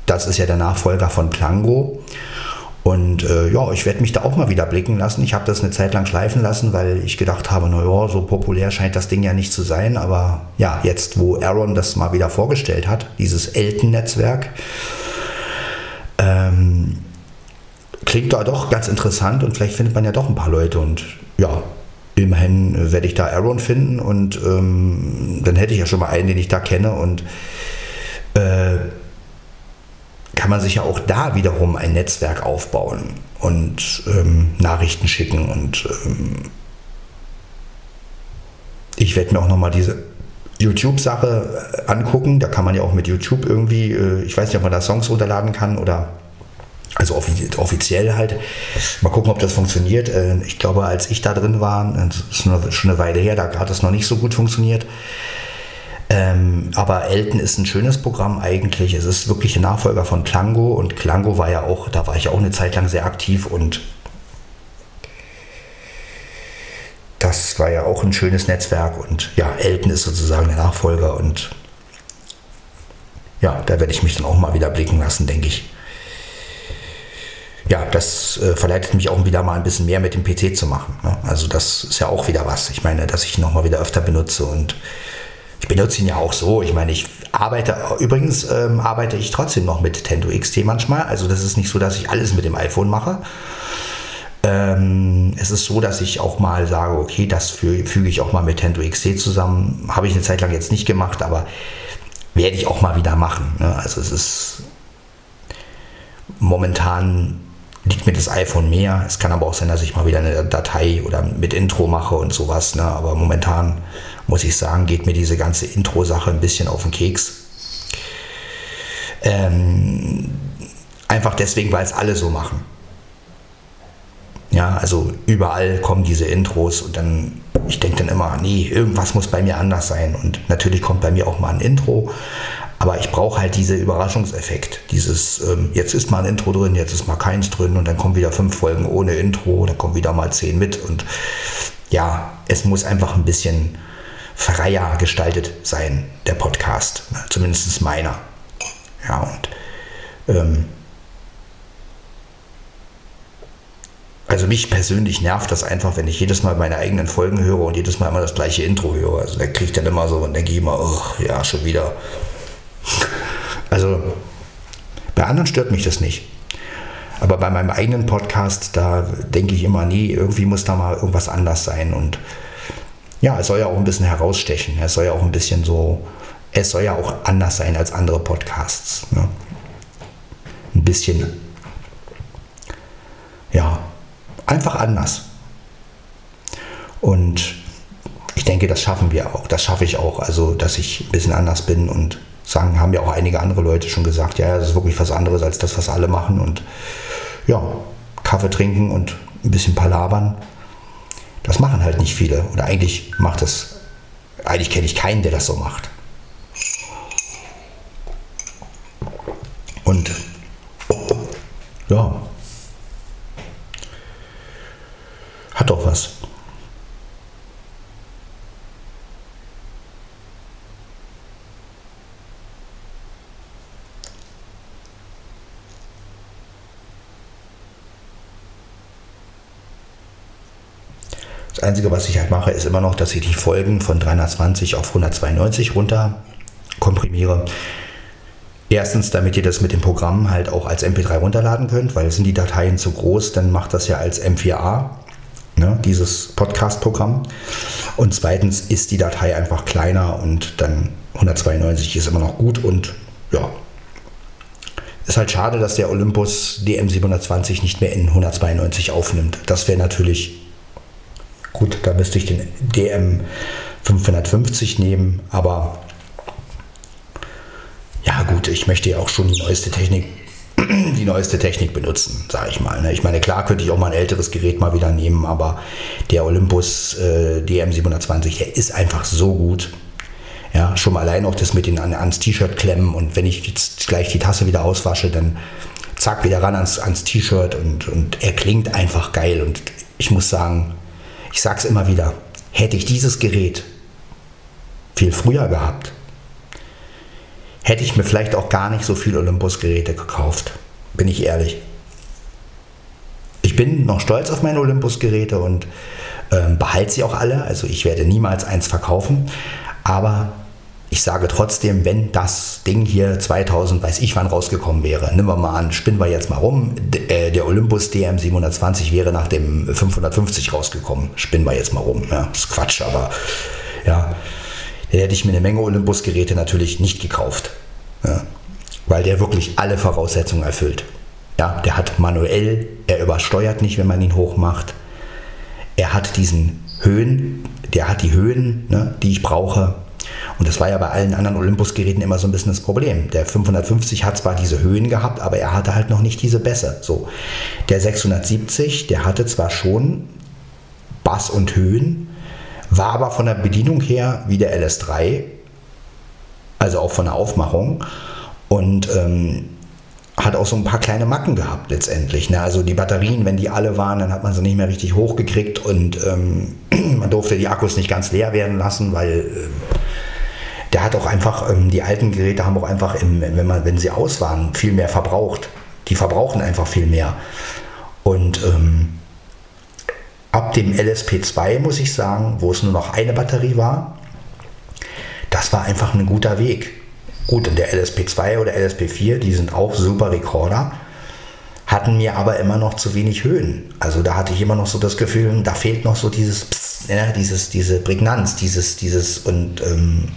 das ist ja der Nachfolger von Plango. Und äh, ja, ich werde mich da auch mal wieder blicken lassen. Ich habe das eine Zeit lang schleifen lassen, weil ich gedacht habe, naja, so populär scheint das Ding ja nicht zu sein. Aber ja, jetzt, wo Aaron das mal wieder vorgestellt hat, dieses Elten-Netzwerk, ähm, klingt da doch ganz interessant und vielleicht findet man ja doch ein paar Leute und ja, immerhin werde ich da Aaron finden und ähm, dann hätte ich ja schon mal einen, den ich da kenne und äh, kann man sich ja auch da wiederum ein Netzwerk aufbauen und ähm, Nachrichten schicken und ähm, ich werde mir auch nochmal diese YouTube-Sache äh, angucken. Da kann man ja auch mit YouTube irgendwie, äh, ich weiß nicht, ob man da Songs runterladen kann oder also offiziell halt. Mal gucken, ob das funktioniert. Äh, ich glaube, als ich da drin war, das ist schon eine Weile her, da hat das noch nicht so gut funktioniert. Ähm, aber Elton ist ein schönes Programm eigentlich. Es ist wirklich ein Nachfolger von Klango und Klango war ja auch, da war ich auch eine Zeit lang sehr aktiv und das war ja auch ein schönes Netzwerk und ja, Elton ist sozusagen der Nachfolger und ja, da werde ich mich dann auch mal wieder blicken lassen, denke ich. Ja, das äh, verleitet mich auch wieder mal ein bisschen mehr mit dem PC zu machen. Ne? Also das ist ja auch wieder was. Ich meine, dass ich ihn noch mal wieder öfter benutze und ich benutze ihn ja auch so. Ich meine, ich arbeite, übrigens ähm, arbeite ich trotzdem noch mit Tendo XT manchmal. Also das ist nicht so, dass ich alles mit dem iPhone mache. Ähm, es ist so, dass ich auch mal sage, okay, das füge ich auch mal mit Tendo XT zusammen. Habe ich eine Zeit lang jetzt nicht gemacht, aber werde ich auch mal wieder machen. Ne? Also es ist momentan liegt mir das iPhone mehr. Es kann aber auch sein, dass ich mal wieder eine Datei oder mit Intro mache und sowas. Ne? Aber momentan muss ich sagen, geht mir diese ganze Intro-Sache ein bisschen auf den Keks. Ähm, einfach deswegen, weil es alle so machen. Ja, also überall kommen diese Intros und dann, ich denke dann immer, nee, irgendwas muss bei mir anders sein. Und natürlich kommt bei mir auch mal ein Intro, aber ich brauche halt diese Überraschungseffekt. Dieses, ähm, jetzt ist mal ein Intro drin, jetzt ist mal keins drin und dann kommen wieder fünf Folgen ohne Intro, dann kommen wieder mal zehn mit und ja, es muss einfach ein bisschen freier gestaltet sein, der Podcast. Ne? Zumindest meiner. Ja, und ähm, also mich persönlich nervt das einfach, wenn ich jedes Mal meine eigenen Folgen höre und jedes Mal immer das gleiche Intro höre. Also da kriege ich dann immer so und denke ich immer, oh, ja, schon wieder. Also bei anderen stört mich das nicht. Aber bei meinem eigenen Podcast, da denke ich immer, nee, irgendwie muss da mal irgendwas anders sein. Und ja, es soll ja auch ein bisschen herausstechen. Es soll ja auch ein bisschen so, es soll ja auch anders sein als andere Podcasts. Ne? Ein bisschen, ja, einfach anders. Und ich denke, das schaffen wir auch. Das schaffe ich auch. Also, dass ich ein bisschen anders bin und sagen, haben ja auch einige andere Leute schon gesagt, ja, das ist wirklich was anderes als das, was alle machen. Und ja, Kaffee trinken und ein bisschen palabern, das machen halt nicht viele. Oder eigentlich macht das, eigentlich kenne ich keinen, der das so macht. Und ja, hat doch was. Das Einzige, was ich halt mache, ist immer noch, dass ich die Folgen von 320 auf 192 runter komprimiere. Erstens, damit ihr das mit dem Programm halt auch als MP3 runterladen könnt, weil sind die Dateien zu groß, dann macht das ja als M4A, ne, dieses Podcast-Programm. Und zweitens ist die Datei einfach kleiner und dann 192 ist immer noch gut und ja. Ist halt schade, dass der Olympus DM720 nicht mehr in 192 aufnimmt. Das wäre natürlich Gut, da müsste ich den DM 550 nehmen, aber ja gut, ich möchte ja auch schon die neueste Technik, die neueste Technik benutzen, sage ich mal. Ne? Ich meine, klar könnte ich auch mal ein älteres Gerät mal wieder nehmen, aber der Olympus äh, DM720, der ist einfach so gut. Ja, schon mal allein auch das mit den ans T-Shirt klemmen und wenn ich jetzt gleich die Tasse wieder auswasche, dann zack wieder ran ans, ans T-Shirt und, und er klingt einfach geil und ich muss sagen, ich sage es immer wieder, hätte ich dieses Gerät viel früher gehabt, hätte ich mir vielleicht auch gar nicht so viele Olympus-Geräte gekauft. Bin ich ehrlich. Ich bin noch stolz auf meine Olympus-Geräte und ähm, behalte sie auch alle. Also ich werde niemals eins verkaufen. Aber ich sage trotzdem, wenn das Ding hier 2000, weiß ich wann rausgekommen wäre, nehmen wir mal an, spinnen wir jetzt mal rum, äh, der Olympus DM720 wäre nach dem 550 rausgekommen, spinnen wir jetzt mal rum. Ja, ist Quatsch, aber ja, dann hätte ich mir eine Menge Olympus-Geräte natürlich nicht gekauft, ja, weil der wirklich alle Voraussetzungen erfüllt. Ja, der hat manuell, er übersteuert nicht, wenn man ihn hochmacht. Er hat diesen Höhen, der hat die Höhen, ne, die ich brauche. Und das war ja bei allen anderen Olympus-Geräten immer so ein bisschen das Problem. Der 550 hat zwar diese Höhen gehabt, aber er hatte halt noch nicht diese Bässe. So. Der 670, der hatte zwar schon Bass und Höhen, war aber von der Bedienung her wie der LS3 also auch von der Aufmachung. Und ähm, hat auch so ein paar kleine Macken gehabt letztendlich. Ne? Also die Batterien, wenn die alle waren, dann hat man sie nicht mehr richtig hochgekriegt und ähm, man durfte die Akkus nicht ganz leer werden lassen, weil äh, der hat auch einfach, ähm, die alten Geräte haben auch einfach, im, wenn, man, wenn sie aus waren, viel mehr verbraucht. Die verbrauchen einfach viel mehr. Und ähm, ab dem LSP2 muss ich sagen, wo es nur noch eine Batterie war, das war einfach ein guter Weg. Gut, in der LSP2 oder LSP4, die sind auch super Rekorder, hatten mir aber immer noch zu wenig Höhen. Also da hatte ich immer noch so das Gefühl, da fehlt noch so dieses, Psst, ja, ne, dieses diese Prägnanz, dieses, dieses und ähm,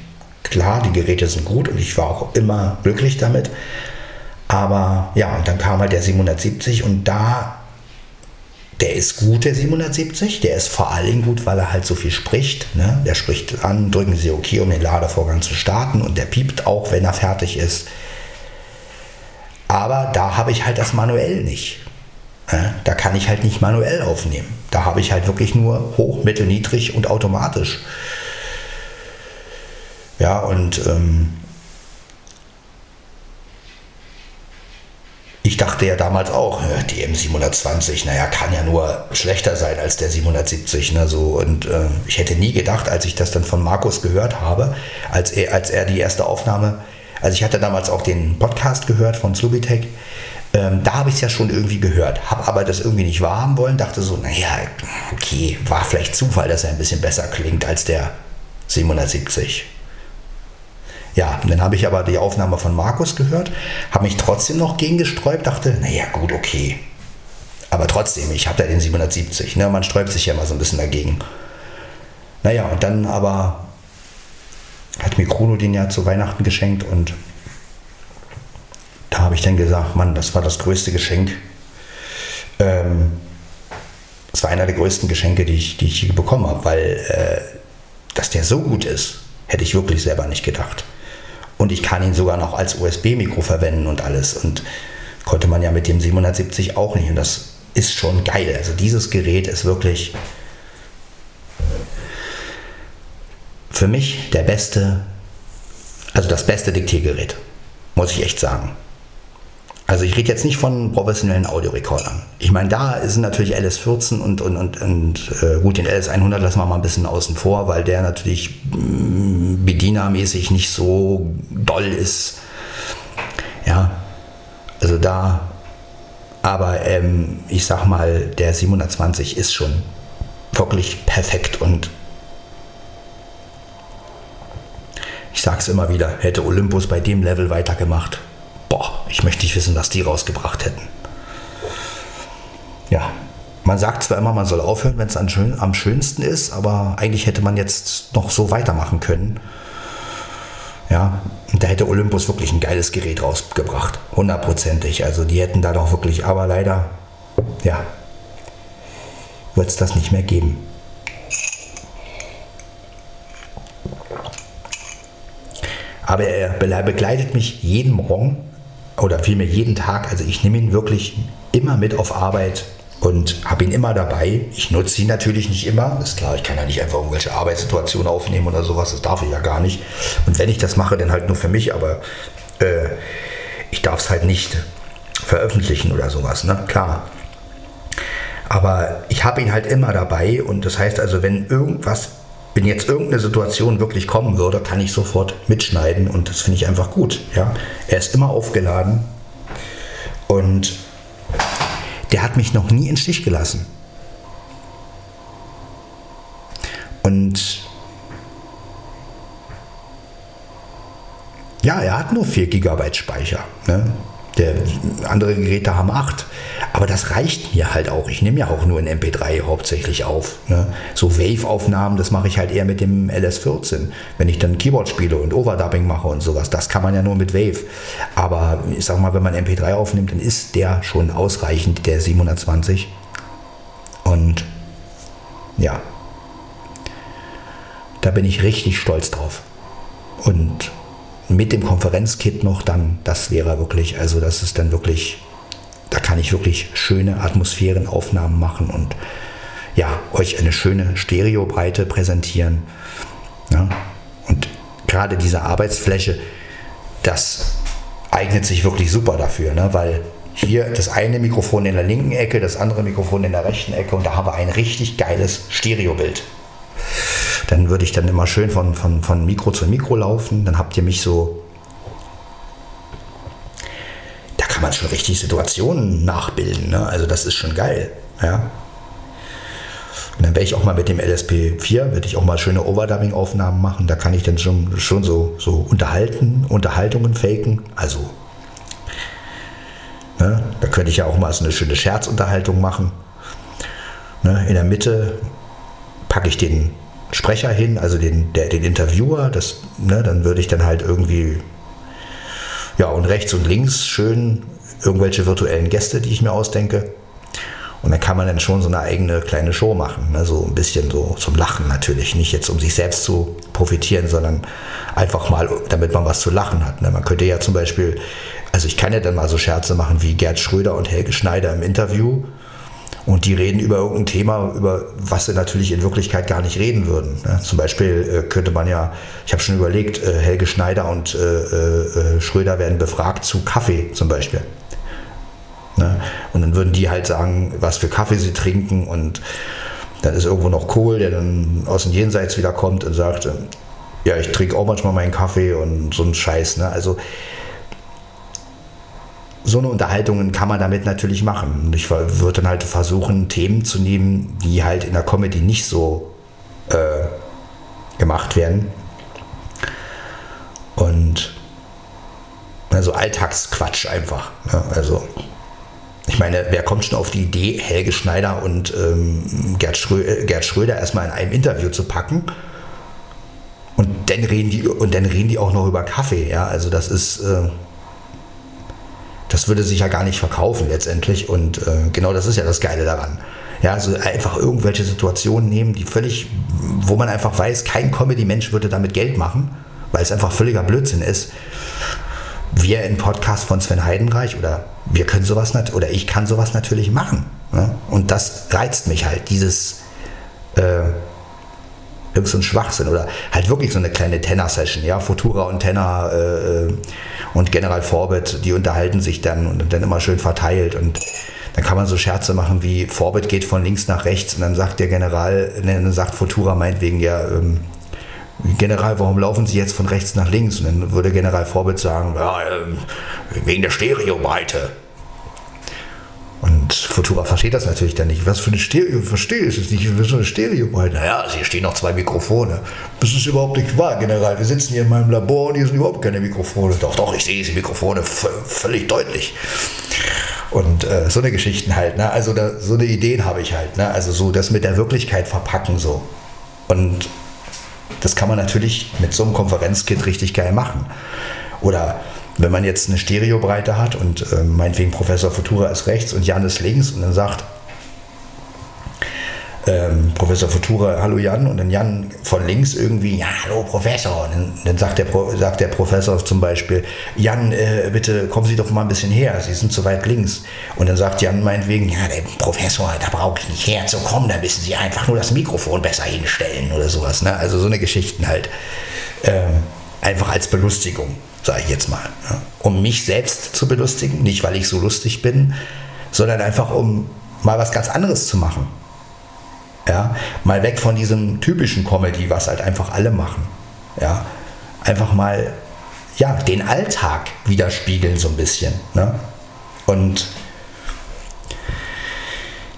klar, die Geräte sind gut und ich war auch immer glücklich damit. Aber ja, und dann kam halt der 770 und da der ist gut, der 770. Der ist vor allem gut, weil er halt so viel spricht. Ne? Der spricht an, drücken Sie OK, um den Ladevorgang zu starten. Und der piept auch, wenn er fertig ist. Aber da habe ich halt das manuell nicht. Ne? Da kann ich halt nicht manuell aufnehmen. Da habe ich halt wirklich nur hoch, mittel, niedrig und automatisch. Ja, und ähm, Ich dachte ja damals auch, die M720, naja, kann ja nur schlechter sein als der 770. Ne, so. Und äh, ich hätte nie gedacht, als ich das dann von Markus gehört habe, als er, als er die erste Aufnahme, also ich hatte damals auch den Podcast gehört von Slubitech, ähm, da habe ich es ja schon irgendwie gehört, habe aber das irgendwie nicht wahrhaben wollen, dachte so, naja, okay, war vielleicht Zufall, dass er ein bisschen besser klingt als der 770. Ja, und dann habe ich aber die Aufnahme von Markus gehört, habe mich trotzdem noch gegen gesträubt, dachte, naja, gut, okay. Aber trotzdem, ich habe da den 770, ne? man sträubt sich ja immer so ein bisschen dagegen. Naja, und dann aber hat mir Chrono den ja zu Weihnachten geschenkt und da habe ich dann gesagt, Mann, das war das größte Geschenk. Ähm, das war einer der größten Geschenke, die ich, die ich bekommen habe, weil äh, dass der so gut ist, hätte ich wirklich selber nicht gedacht. Und ich kann ihn sogar noch als USB-Mikro verwenden und alles. Und konnte man ja mit dem 770 auch nicht. Und das ist schon geil. Also dieses Gerät ist wirklich für mich der beste, also das beste Diktiergerät. Muss ich echt sagen. Also ich rede jetzt nicht von professionellen Audiorekordern. Ich meine, da sind natürlich LS14 und, und, und, und äh, gut, den LS100 lassen wir mal ein bisschen außen vor, weil der natürlich mm, bedienermäßig nicht so doll ist. Ja, also da, aber ähm, ich sag mal, der 720 ist schon wirklich perfekt und ich sag's immer wieder, hätte Olympus bei dem Level weitergemacht, boah, ich möchte nicht wissen, was die rausgebracht hätten. Ja, man sagt zwar immer, man soll aufhören, wenn es am schönsten ist, aber eigentlich hätte man jetzt noch so weitermachen können. Ja, da hätte Olympus wirklich ein geiles Gerät rausgebracht. Hundertprozentig. Also die hätten da doch wirklich, aber leider, ja, wird es das nicht mehr geben. Aber er begleitet mich jeden Morgen oder vielmehr jeden Tag. Also ich nehme ihn wirklich immer mit auf Arbeit und habe ihn immer dabei. Ich nutze ihn natürlich nicht immer. Ist klar, ich kann ja nicht einfach irgendwelche Arbeitssituationen aufnehmen oder sowas. Das darf ich ja gar nicht. Und wenn ich das mache, dann halt nur für mich. Aber äh, ich darf es halt nicht veröffentlichen oder sowas. Ne? Klar. Aber ich habe ihn halt immer dabei und das heißt also, wenn irgendwas wenn jetzt irgendeine Situation wirklich kommen würde, kann ich sofort mitschneiden und das finde ich einfach gut. Ja? Er ist immer aufgeladen und der hat mich noch nie in Stich gelassen. Und ja, er hat nur 4 GB Speicher. Ne? Der, andere Geräte haben 8. Aber das reicht mir halt auch. Ich nehme ja auch nur in MP3 hauptsächlich auf. Ne? So Wave-Aufnahmen, das mache ich halt eher mit dem LS14. Wenn ich dann Keyboard spiele und Overdubbing mache und sowas, das kann man ja nur mit Wave. Aber ich sag mal, wenn man MP3 aufnimmt, dann ist der schon ausreichend, der 720. Und ja, da bin ich richtig stolz drauf. Und mit dem Konferenzkit noch dann, das wäre wirklich, also das ist dann wirklich, da kann ich wirklich schöne Atmosphärenaufnahmen machen und ja, euch eine schöne Stereobreite präsentieren. Ja, und gerade diese Arbeitsfläche, das eignet sich wirklich super dafür, ne? weil hier das eine Mikrofon in der linken Ecke, das andere Mikrofon in der rechten Ecke und da haben wir ein richtig geiles Stereobild. Dann würde ich dann immer schön von, von, von Mikro zu Mikro laufen, dann habt ihr mich so da kann man schon richtig Situationen nachbilden. Ne? Also das ist schon geil. Ja? Und dann werde ich auch mal mit dem LSP4, werde ich auch mal schöne Overdubbing-Aufnahmen machen. Da kann ich dann schon, schon so, so unterhalten, Unterhaltungen faken. Also, ne, da könnte ich ja auch mal so eine schöne Scherzunterhaltung machen. Ne, in der Mitte packe ich den Sprecher hin, also den, der, den Interviewer. Das, ne, dann würde ich dann halt irgendwie, ja, und rechts und links schön irgendwelche virtuellen Gäste, die ich mir ausdenke. Und dann kann man dann schon so eine eigene kleine Show machen. Ne? So ein bisschen so zum Lachen natürlich. Nicht jetzt, um sich selbst zu profitieren, sondern einfach mal, damit man was zu lachen hat. Ne? Man könnte ja zum Beispiel, also ich kann ja dann mal so Scherze machen wie Gerd Schröder und Helge Schneider im Interview. Und die reden über irgendein Thema, über was sie natürlich in Wirklichkeit gar nicht reden würden. Ne? Zum Beispiel äh, könnte man ja, ich habe schon überlegt, äh, Helge Schneider und äh, äh, äh Schröder werden befragt zu Kaffee zum Beispiel. Ne? Und dann würden die halt sagen, was für Kaffee sie trinken und dann ist irgendwo noch Kohl, der dann aus dem Jenseits wieder kommt und sagt, äh, ja, ich trinke auch manchmal meinen Kaffee und so ein Scheiß. Ne? Also so eine Unterhaltung kann man damit natürlich machen. Ich würde dann halt versuchen, Themen zu nehmen, die halt in der Comedy nicht so äh, gemacht werden. Und also Alltagsquatsch einfach. Ne? Also ich meine, wer kommt schon auf die Idee, Helge Schneider und ähm, Gerd, Schröder, Gerd, Schröder erstmal in einem Interview zu packen? Und dann reden die, und dann reden die auch noch über Kaffee, ja. Also das ist. Äh, das würde sich ja gar nicht verkaufen letztendlich. Und äh, genau das ist ja das Geile daran. Ja, also einfach irgendwelche Situationen nehmen, die völlig, wo man einfach weiß, kein Comedy-Mensch würde damit Geld machen, weil es einfach völliger Blödsinn ist wir im Podcast von Sven Heidenreich oder wir können sowas oder ich kann sowas natürlich machen. Ne? Und das reizt mich halt, dieses äh, irgend so ein Schwachsinn oder halt wirklich so eine kleine Tenor-Session, ja, Futura und Tenor äh, und General Forbit, die unterhalten sich dann und dann immer schön verteilt und dann kann man so Scherze machen wie Forbit geht von links nach rechts und dann sagt der General, dann sagt Futura meinetwegen ja, ähm, General, warum laufen Sie jetzt von rechts nach links? Und dann würde General Vorbild sagen, ja, ähm, wegen der Stereobreite. Futura versteht das natürlich dann nicht. Was für eine Stereo, verstehe ich es nicht, was für eine Stereobreite. Naja, hier stehen noch zwei Mikrofone. Das ist überhaupt nicht wahr, General. Wir sitzen hier in meinem Labor und hier sind überhaupt keine Mikrofone. Doch, doch, ich sehe diese Mikrofone völlig deutlich. Und äh, so eine Geschichten halt, ne? Also da, so eine Ideen habe ich halt, ne? Also so das mit der Wirklichkeit verpacken so. Und das kann man natürlich mit so einem Konferenzkit richtig geil machen. Oder wenn man jetzt eine Stereobreite hat und äh, meinetwegen Professor Futura ist rechts und Jan ist links und dann sagt, ähm, Professor Futura, hallo Jan, und dann Jan von links irgendwie, ja, hallo Professor. Und dann, dann sagt, der sagt der Professor zum Beispiel, Jan, äh, bitte kommen Sie doch mal ein bisschen her, Sie sind zu weit links. Und dann sagt Jan meinetwegen, ja, der Professor, da brauche ich nicht herzukommen, da müssen Sie einfach nur das Mikrofon besser hinstellen oder sowas. Ne? Also so eine Geschichten halt. Ähm, einfach als Belustigung, sage ich jetzt mal. Um mich selbst zu belustigen, nicht weil ich so lustig bin, sondern einfach um mal was ganz anderes zu machen. Ja, mal weg von diesem typischen Comedy, was halt einfach alle machen. Ja, einfach mal ja, den Alltag widerspiegeln so ein bisschen. Ne? Und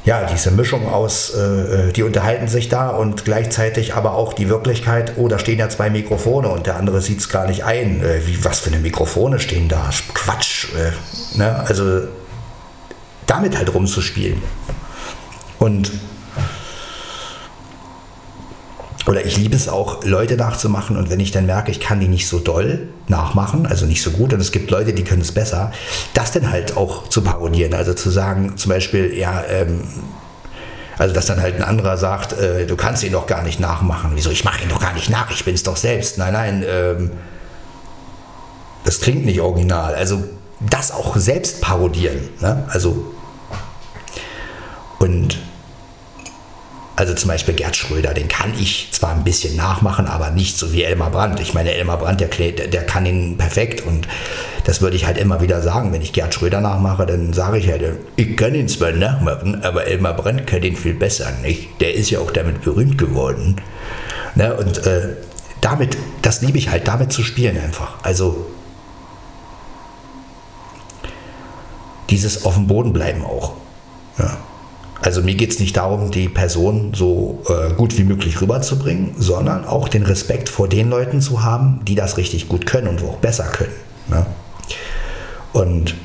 ja, diese Mischung aus, äh, äh, die unterhalten sich da und gleichzeitig aber auch die Wirklichkeit, oh, da stehen ja zwei Mikrofone und der andere sieht es gar nicht ein. Äh, wie, was für eine Mikrofone stehen da? Quatsch. Äh, ne? Also damit halt rumzuspielen. Und oder ich liebe es auch, Leute nachzumachen und wenn ich dann merke, ich kann die nicht so doll nachmachen, also nicht so gut, und es gibt Leute, die können es besser, das dann halt auch zu parodieren. Also zu sagen, zum Beispiel, ja, ähm, also dass dann halt ein anderer sagt, äh, du kannst ihn doch gar nicht nachmachen. Wieso? Ich mache ihn doch gar nicht nach, ich bin es doch selbst. Nein, nein, ähm, das klingt nicht original. Also das auch selbst parodieren. Ne? Also und Also zum Beispiel Gerd Schröder, den kann ich zwar ein bisschen nachmachen, aber nicht so wie Elmar Brandt. Ich meine, Elmar Brandt, der, der kann ihn perfekt und das würde ich halt immer wieder sagen. Wenn ich Gerd Schröder nachmache, dann sage ich halt, ich kann ihn zwar nachmachen, aber Elmar Brandt kann ihn viel besser. Nicht? Der ist ja auch damit berühmt geworden. Ne? Und äh, damit, das liebe ich halt, damit zu spielen einfach. Also dieses auf dem Boden bleiben auch. Ja. Also mir geht es nicht darum, die Person so äh, gut wie möglich rüberzubringen, sondern auch den Respekt vor den Leuten zu haben, die das richtig gut können und auch besser können. Ne? Und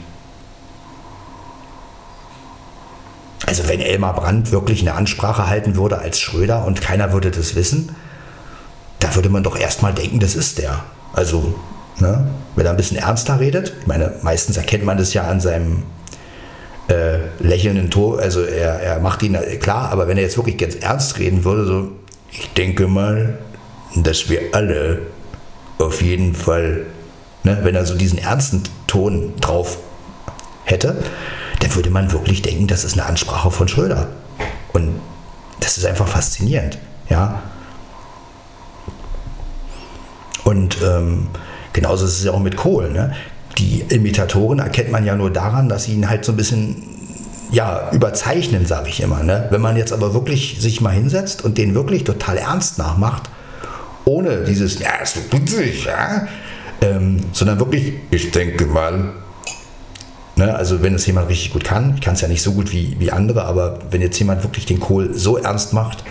also wenn Elmar Brandt wirklich eine Ansprache halten würde als Schröder und keiner würde das wissen, da würde man doch erstmal denken, das ist der. Also, ne? wenn er ein bisschen ernster redet, ich meine, meistens erkennt man das ja an seinem äh, lächelnden Ton, also er, er macht ihn klar, aber wenn er jetzt wirklich ganz ernst reden würde, so, ich denke mal, dass wir alle auf jeden Fall, ne, wenn er so diesen ernsten Ton drauf hätte, dann würde man wirklich denken, das ist eine Ansprache von Schröder. Und das ist einfach faszinierend, ja. Und ähm, genauso ist es ja auch mit Kohl. Ne? Die Imitatoren erkennt man ja nur daran, dass sie ihn halt so ein bisschen ja, überzeichnen, sage ich immer. Ne? Wenn man jetzt aber wirklich sich mal hinsetzt und den wirklich total ernst nachmacht, ohne dieses, ja, ist so witzig, ja, ähm, sondern wirklich, ich denke mal, ne, also wenn es jemand richtig gut kann, ich kann es ja nicht so gut wie, wie andere, aber wenn jetzt jemand wirklich den Kohl so ernst macht,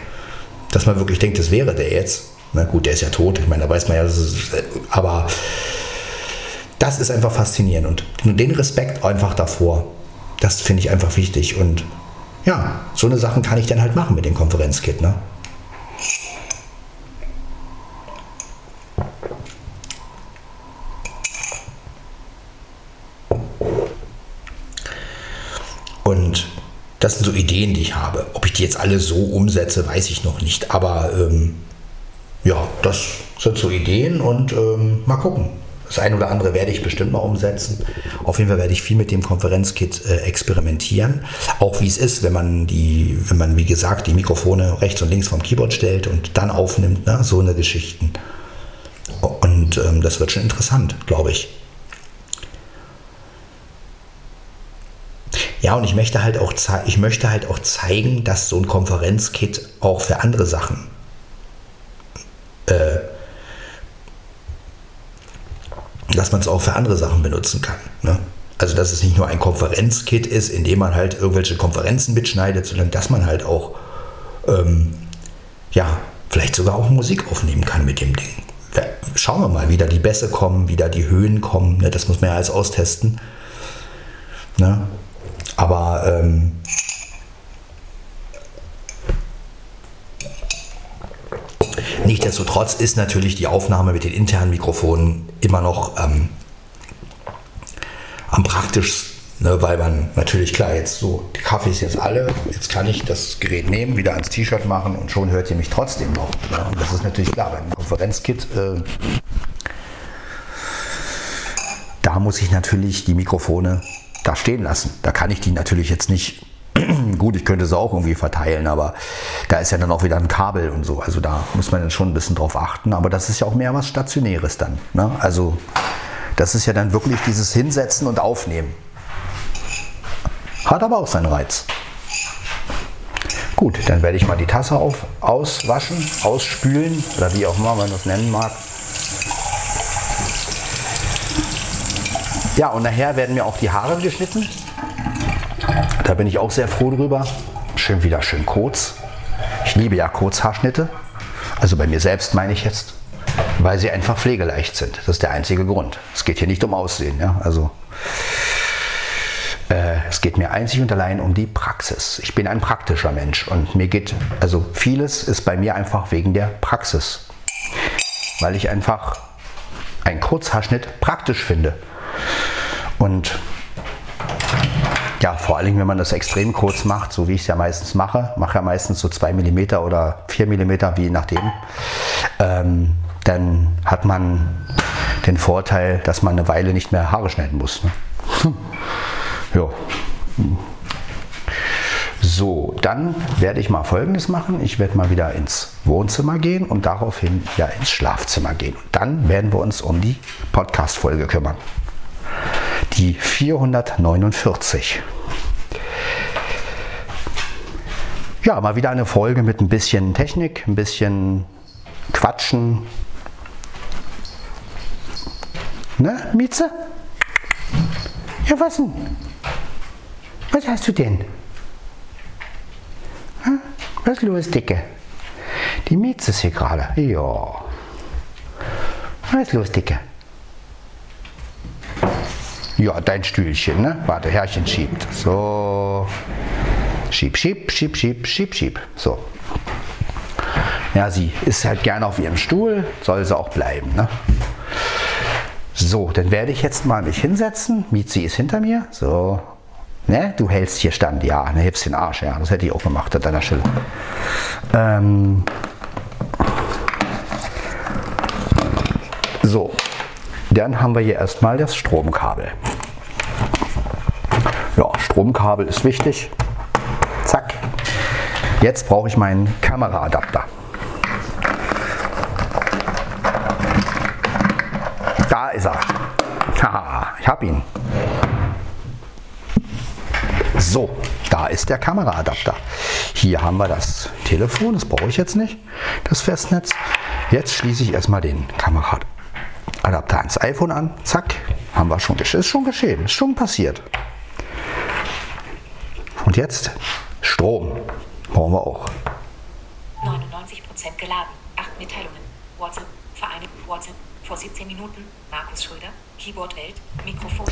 dass man wirklich denkt, das wäre der jetzt, na gut, der ist ja tot, ich meine, da weiß man ja, ist, aber das ist einfach faszinierend und den Respekt einfach davor, das finde ich einfach wichtig und ja, so eine Sachen kann ich dann halt machen mit dem Konferenzkit, ne? Und das sind so Ideen, die ich habe. Ob ich die jetzt alle so umsetze, weiß ich noch nicht. Aber ähm, ja, das sind so Ideen und ähm, mal gucken. Das eine oder andere werde ich bestimmt mal umsetzen. Auf jeden Fall werde ich viel mit dem Konferenzkit äh, experimentieren. Auch wie es ist, wenn man die, wenn man wie gesagt die Mikrofone rechts und links vom Keyboard stellt und dann aufnimmt, ne? so eine Geschichten. Und ähm, das wird schon interessant, glaube ich. Ja, und ich möchte halt auch, ich möchte halt auch zeigen, dass so ein Konferenzkit auch für andere Sachen äh, dass man es auch für andere Sachen benutzen kann. Ne? Also dass es nicht nur ein Konferenzkit ist, in dem man halt irgendwelche Konferenzen mitschneidet, sondern dass man halt auch ähm, ja, vielleicht sogar auch Musik aufnehmen kann mit dem Ding. Schauen wir mal, wie da die Bässe kommen, wie da die Höhen kommen. Ne? Das muss man ja alles austesten. Ne? Aber ähm, Nichtsdestotrotz ist natürlich die Aufnahme mit den internen Mikrofonen immer noch ähm, am praktischsten, ne, weil man natürlich klar jetzt so, die Kaffee ist jetzt alle, jetzt kann ich das Gerät nehmen, wieder ans T-Shirt machen und schon hört ihr mich trotzdem noch. Ne? Und das ist natürlich klar, beim Konferenzkit, äh, da muss ich natürlich die Mikrofone da stehen lassen. Da kann ich die natürlich jetzt nicht Gut, ich könnte sie auch irgendwie verteilen, aber da ist ja dann auch wieder ein Kabel und so. Also da muss man dann schon ein bisschen drauf achten. Aber das ist ja auch mehr was Stationäres dann. Ne? Also das ist ja dann wirklich dieses Hinsetzen und Aufnehmen. Hat aber auch seinen Reiz. Gut, dann werde ich mal die Tasse auf, auswaschen, ausspülen oder wie auch immer man das nennen mag. Ja, und nachher werden mir auch die Haare geschnitten. Da bin ich auch sehr froh drüber. Schön wieder schön kurz. Ich liebe ja Kurzhaarschnitte. Also bei mir selbst meine ich jetzt, weil sie einfach pflegeleicht sind. Das ist der einzige Grund. Es geht hier nicht um Aussehen. Ja? Also äh, es geht mir einzig und allein um die Praxis. Ich bin ein praktischer Mensch und mir geht, also vieles ist bei mir einfach wegen der Praxis. Weil ich einfach einen Kurzhaarschnitt praktisch finde. Und ja, vor allem, wenn man das extrem kurz macht, so wie ich es ja meistens mache, mache ja meistens so 2 mm oder 4 mm, wie nachdem, ähm, dann hat man den Vorteil, dass man eine Weile nicht mehr Haare schneiden muss. Ne? ja. So, dann werde ich mal Folgendes machen. Ich werde mal wieder ins Wohnzimmer gehen und daraufhin ja ins Schlafzimmer gehen. Dann werden wir uns um die Podcast-Folge kümmern. Die 449. Ja, mal wieder eine Folge mit ein bisschen Technik, ein bisschen Quatschen. Ne, Mieze? Ja, was denn? Was hast du denn? Was ist los, Dicke? Die Mieze ist hier gerade. Ja. Was ist los, Dicke? Ja, dein Stühlchen, ne? Warte, Herrchen schiebt. So. Schieb, schieb, schieb, schieb, schieb, schieb. So. Ja, sie ist halt gerne auf ihrem Stuhl, soll sie auch bleiben, ne? So, dann werde ich jetzt mal mich hinsetzen. Miezi ist hinter mir. So. Ne, du hältst hier stand. Ja, ne, hebst den Arsch. Ja, das hätte ich auch gemacht an deiner Stelle. Ähm. So. Dann haben wir hier erstmal das Stromkabel. Ja, Stromkabel ist wichtig. Zack. Jetzt brauche ich meinen Kameraadapter. Da ist er. Haha, ich habe ihn. So, da ist der Kameraadapter. Hier haben wir das Telefon, das brauche ich jetzt nicht, das Festnetz. Jetzt schließe ich erstmal den Kameraadapter ans iPhone an. Zack, haben wir schon. Ist schon geschehen, ist schon passiert. Und jetzt Strom. Brauchen wir auch. 99% geladen. Acht Mitteilungen. WhatsApp. Vereinigt. WhatsApp. Vor 17 Minuten. Markus Schröder. Keyboard Welt. Mikrofon.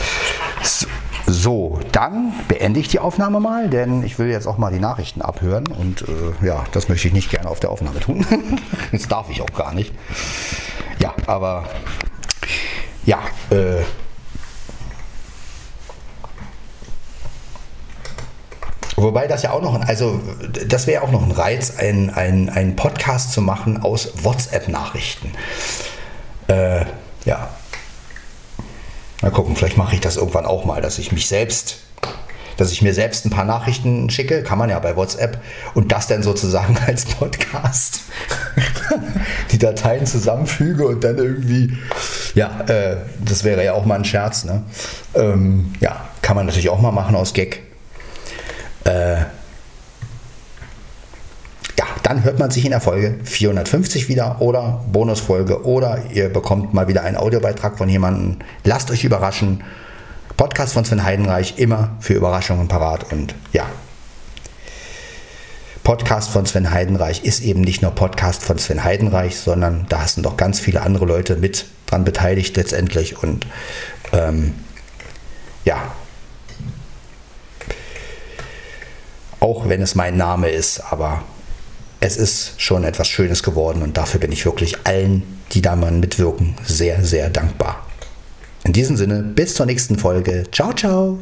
So, so, dann beende ich die Aufnahme mal, denn ich will jetzt auch mal die Nachrichten abhören und äh, ja, das möchte ich nicht gerne auf der Aufnahme tun. das darf ich auch gar nicht. Ja, aber ja, äh, Wobei das ja auch noch, also das wäre auch noch ein Reiz, einen ein Podcast zu machen aus WhatsApp-Nachrichten. Äh, ja. Mal gucken, vielleicht mache ich das irgendwann auch mal, dass ich mich selbst, dass ich mir selbst ein paar Nachrichten schicke, kann man ja bei WhatsApp, und das dann sozusagen als Podcast die Dateien zusammenfüge und dann irgendwie, ja, äh, das wäre ja auch mal ein Scherz, ne? Ähm, ja, kann man natürlich auch mal machen aus Gag. Äh, ja, dann hört man sich in der Folge 450 wieder oder Bonusfolge oder ihr bekommt mal wieder einen Audiobeitrag von jemandem. Lasst euch überraschen. Podcast von Sven Heidenreich, immer für Überraschungen parat und ja. Podcast von Sven Heidenreich ist eben nicht nur Podcast von Sven Heidenreich, sondern da sind doch ganz viele andere Leute mit dran beteiligt letztendlich und ähm, ja, auch wenn es mein Name ist, aber es ist schon etwas Schönes geworden und dafür bin ich wirklich allen, die da mal mitwirken, sehr, sehr dankbar. In diesem Sinne, bis zur nächsten Folge. Ciao, ciao.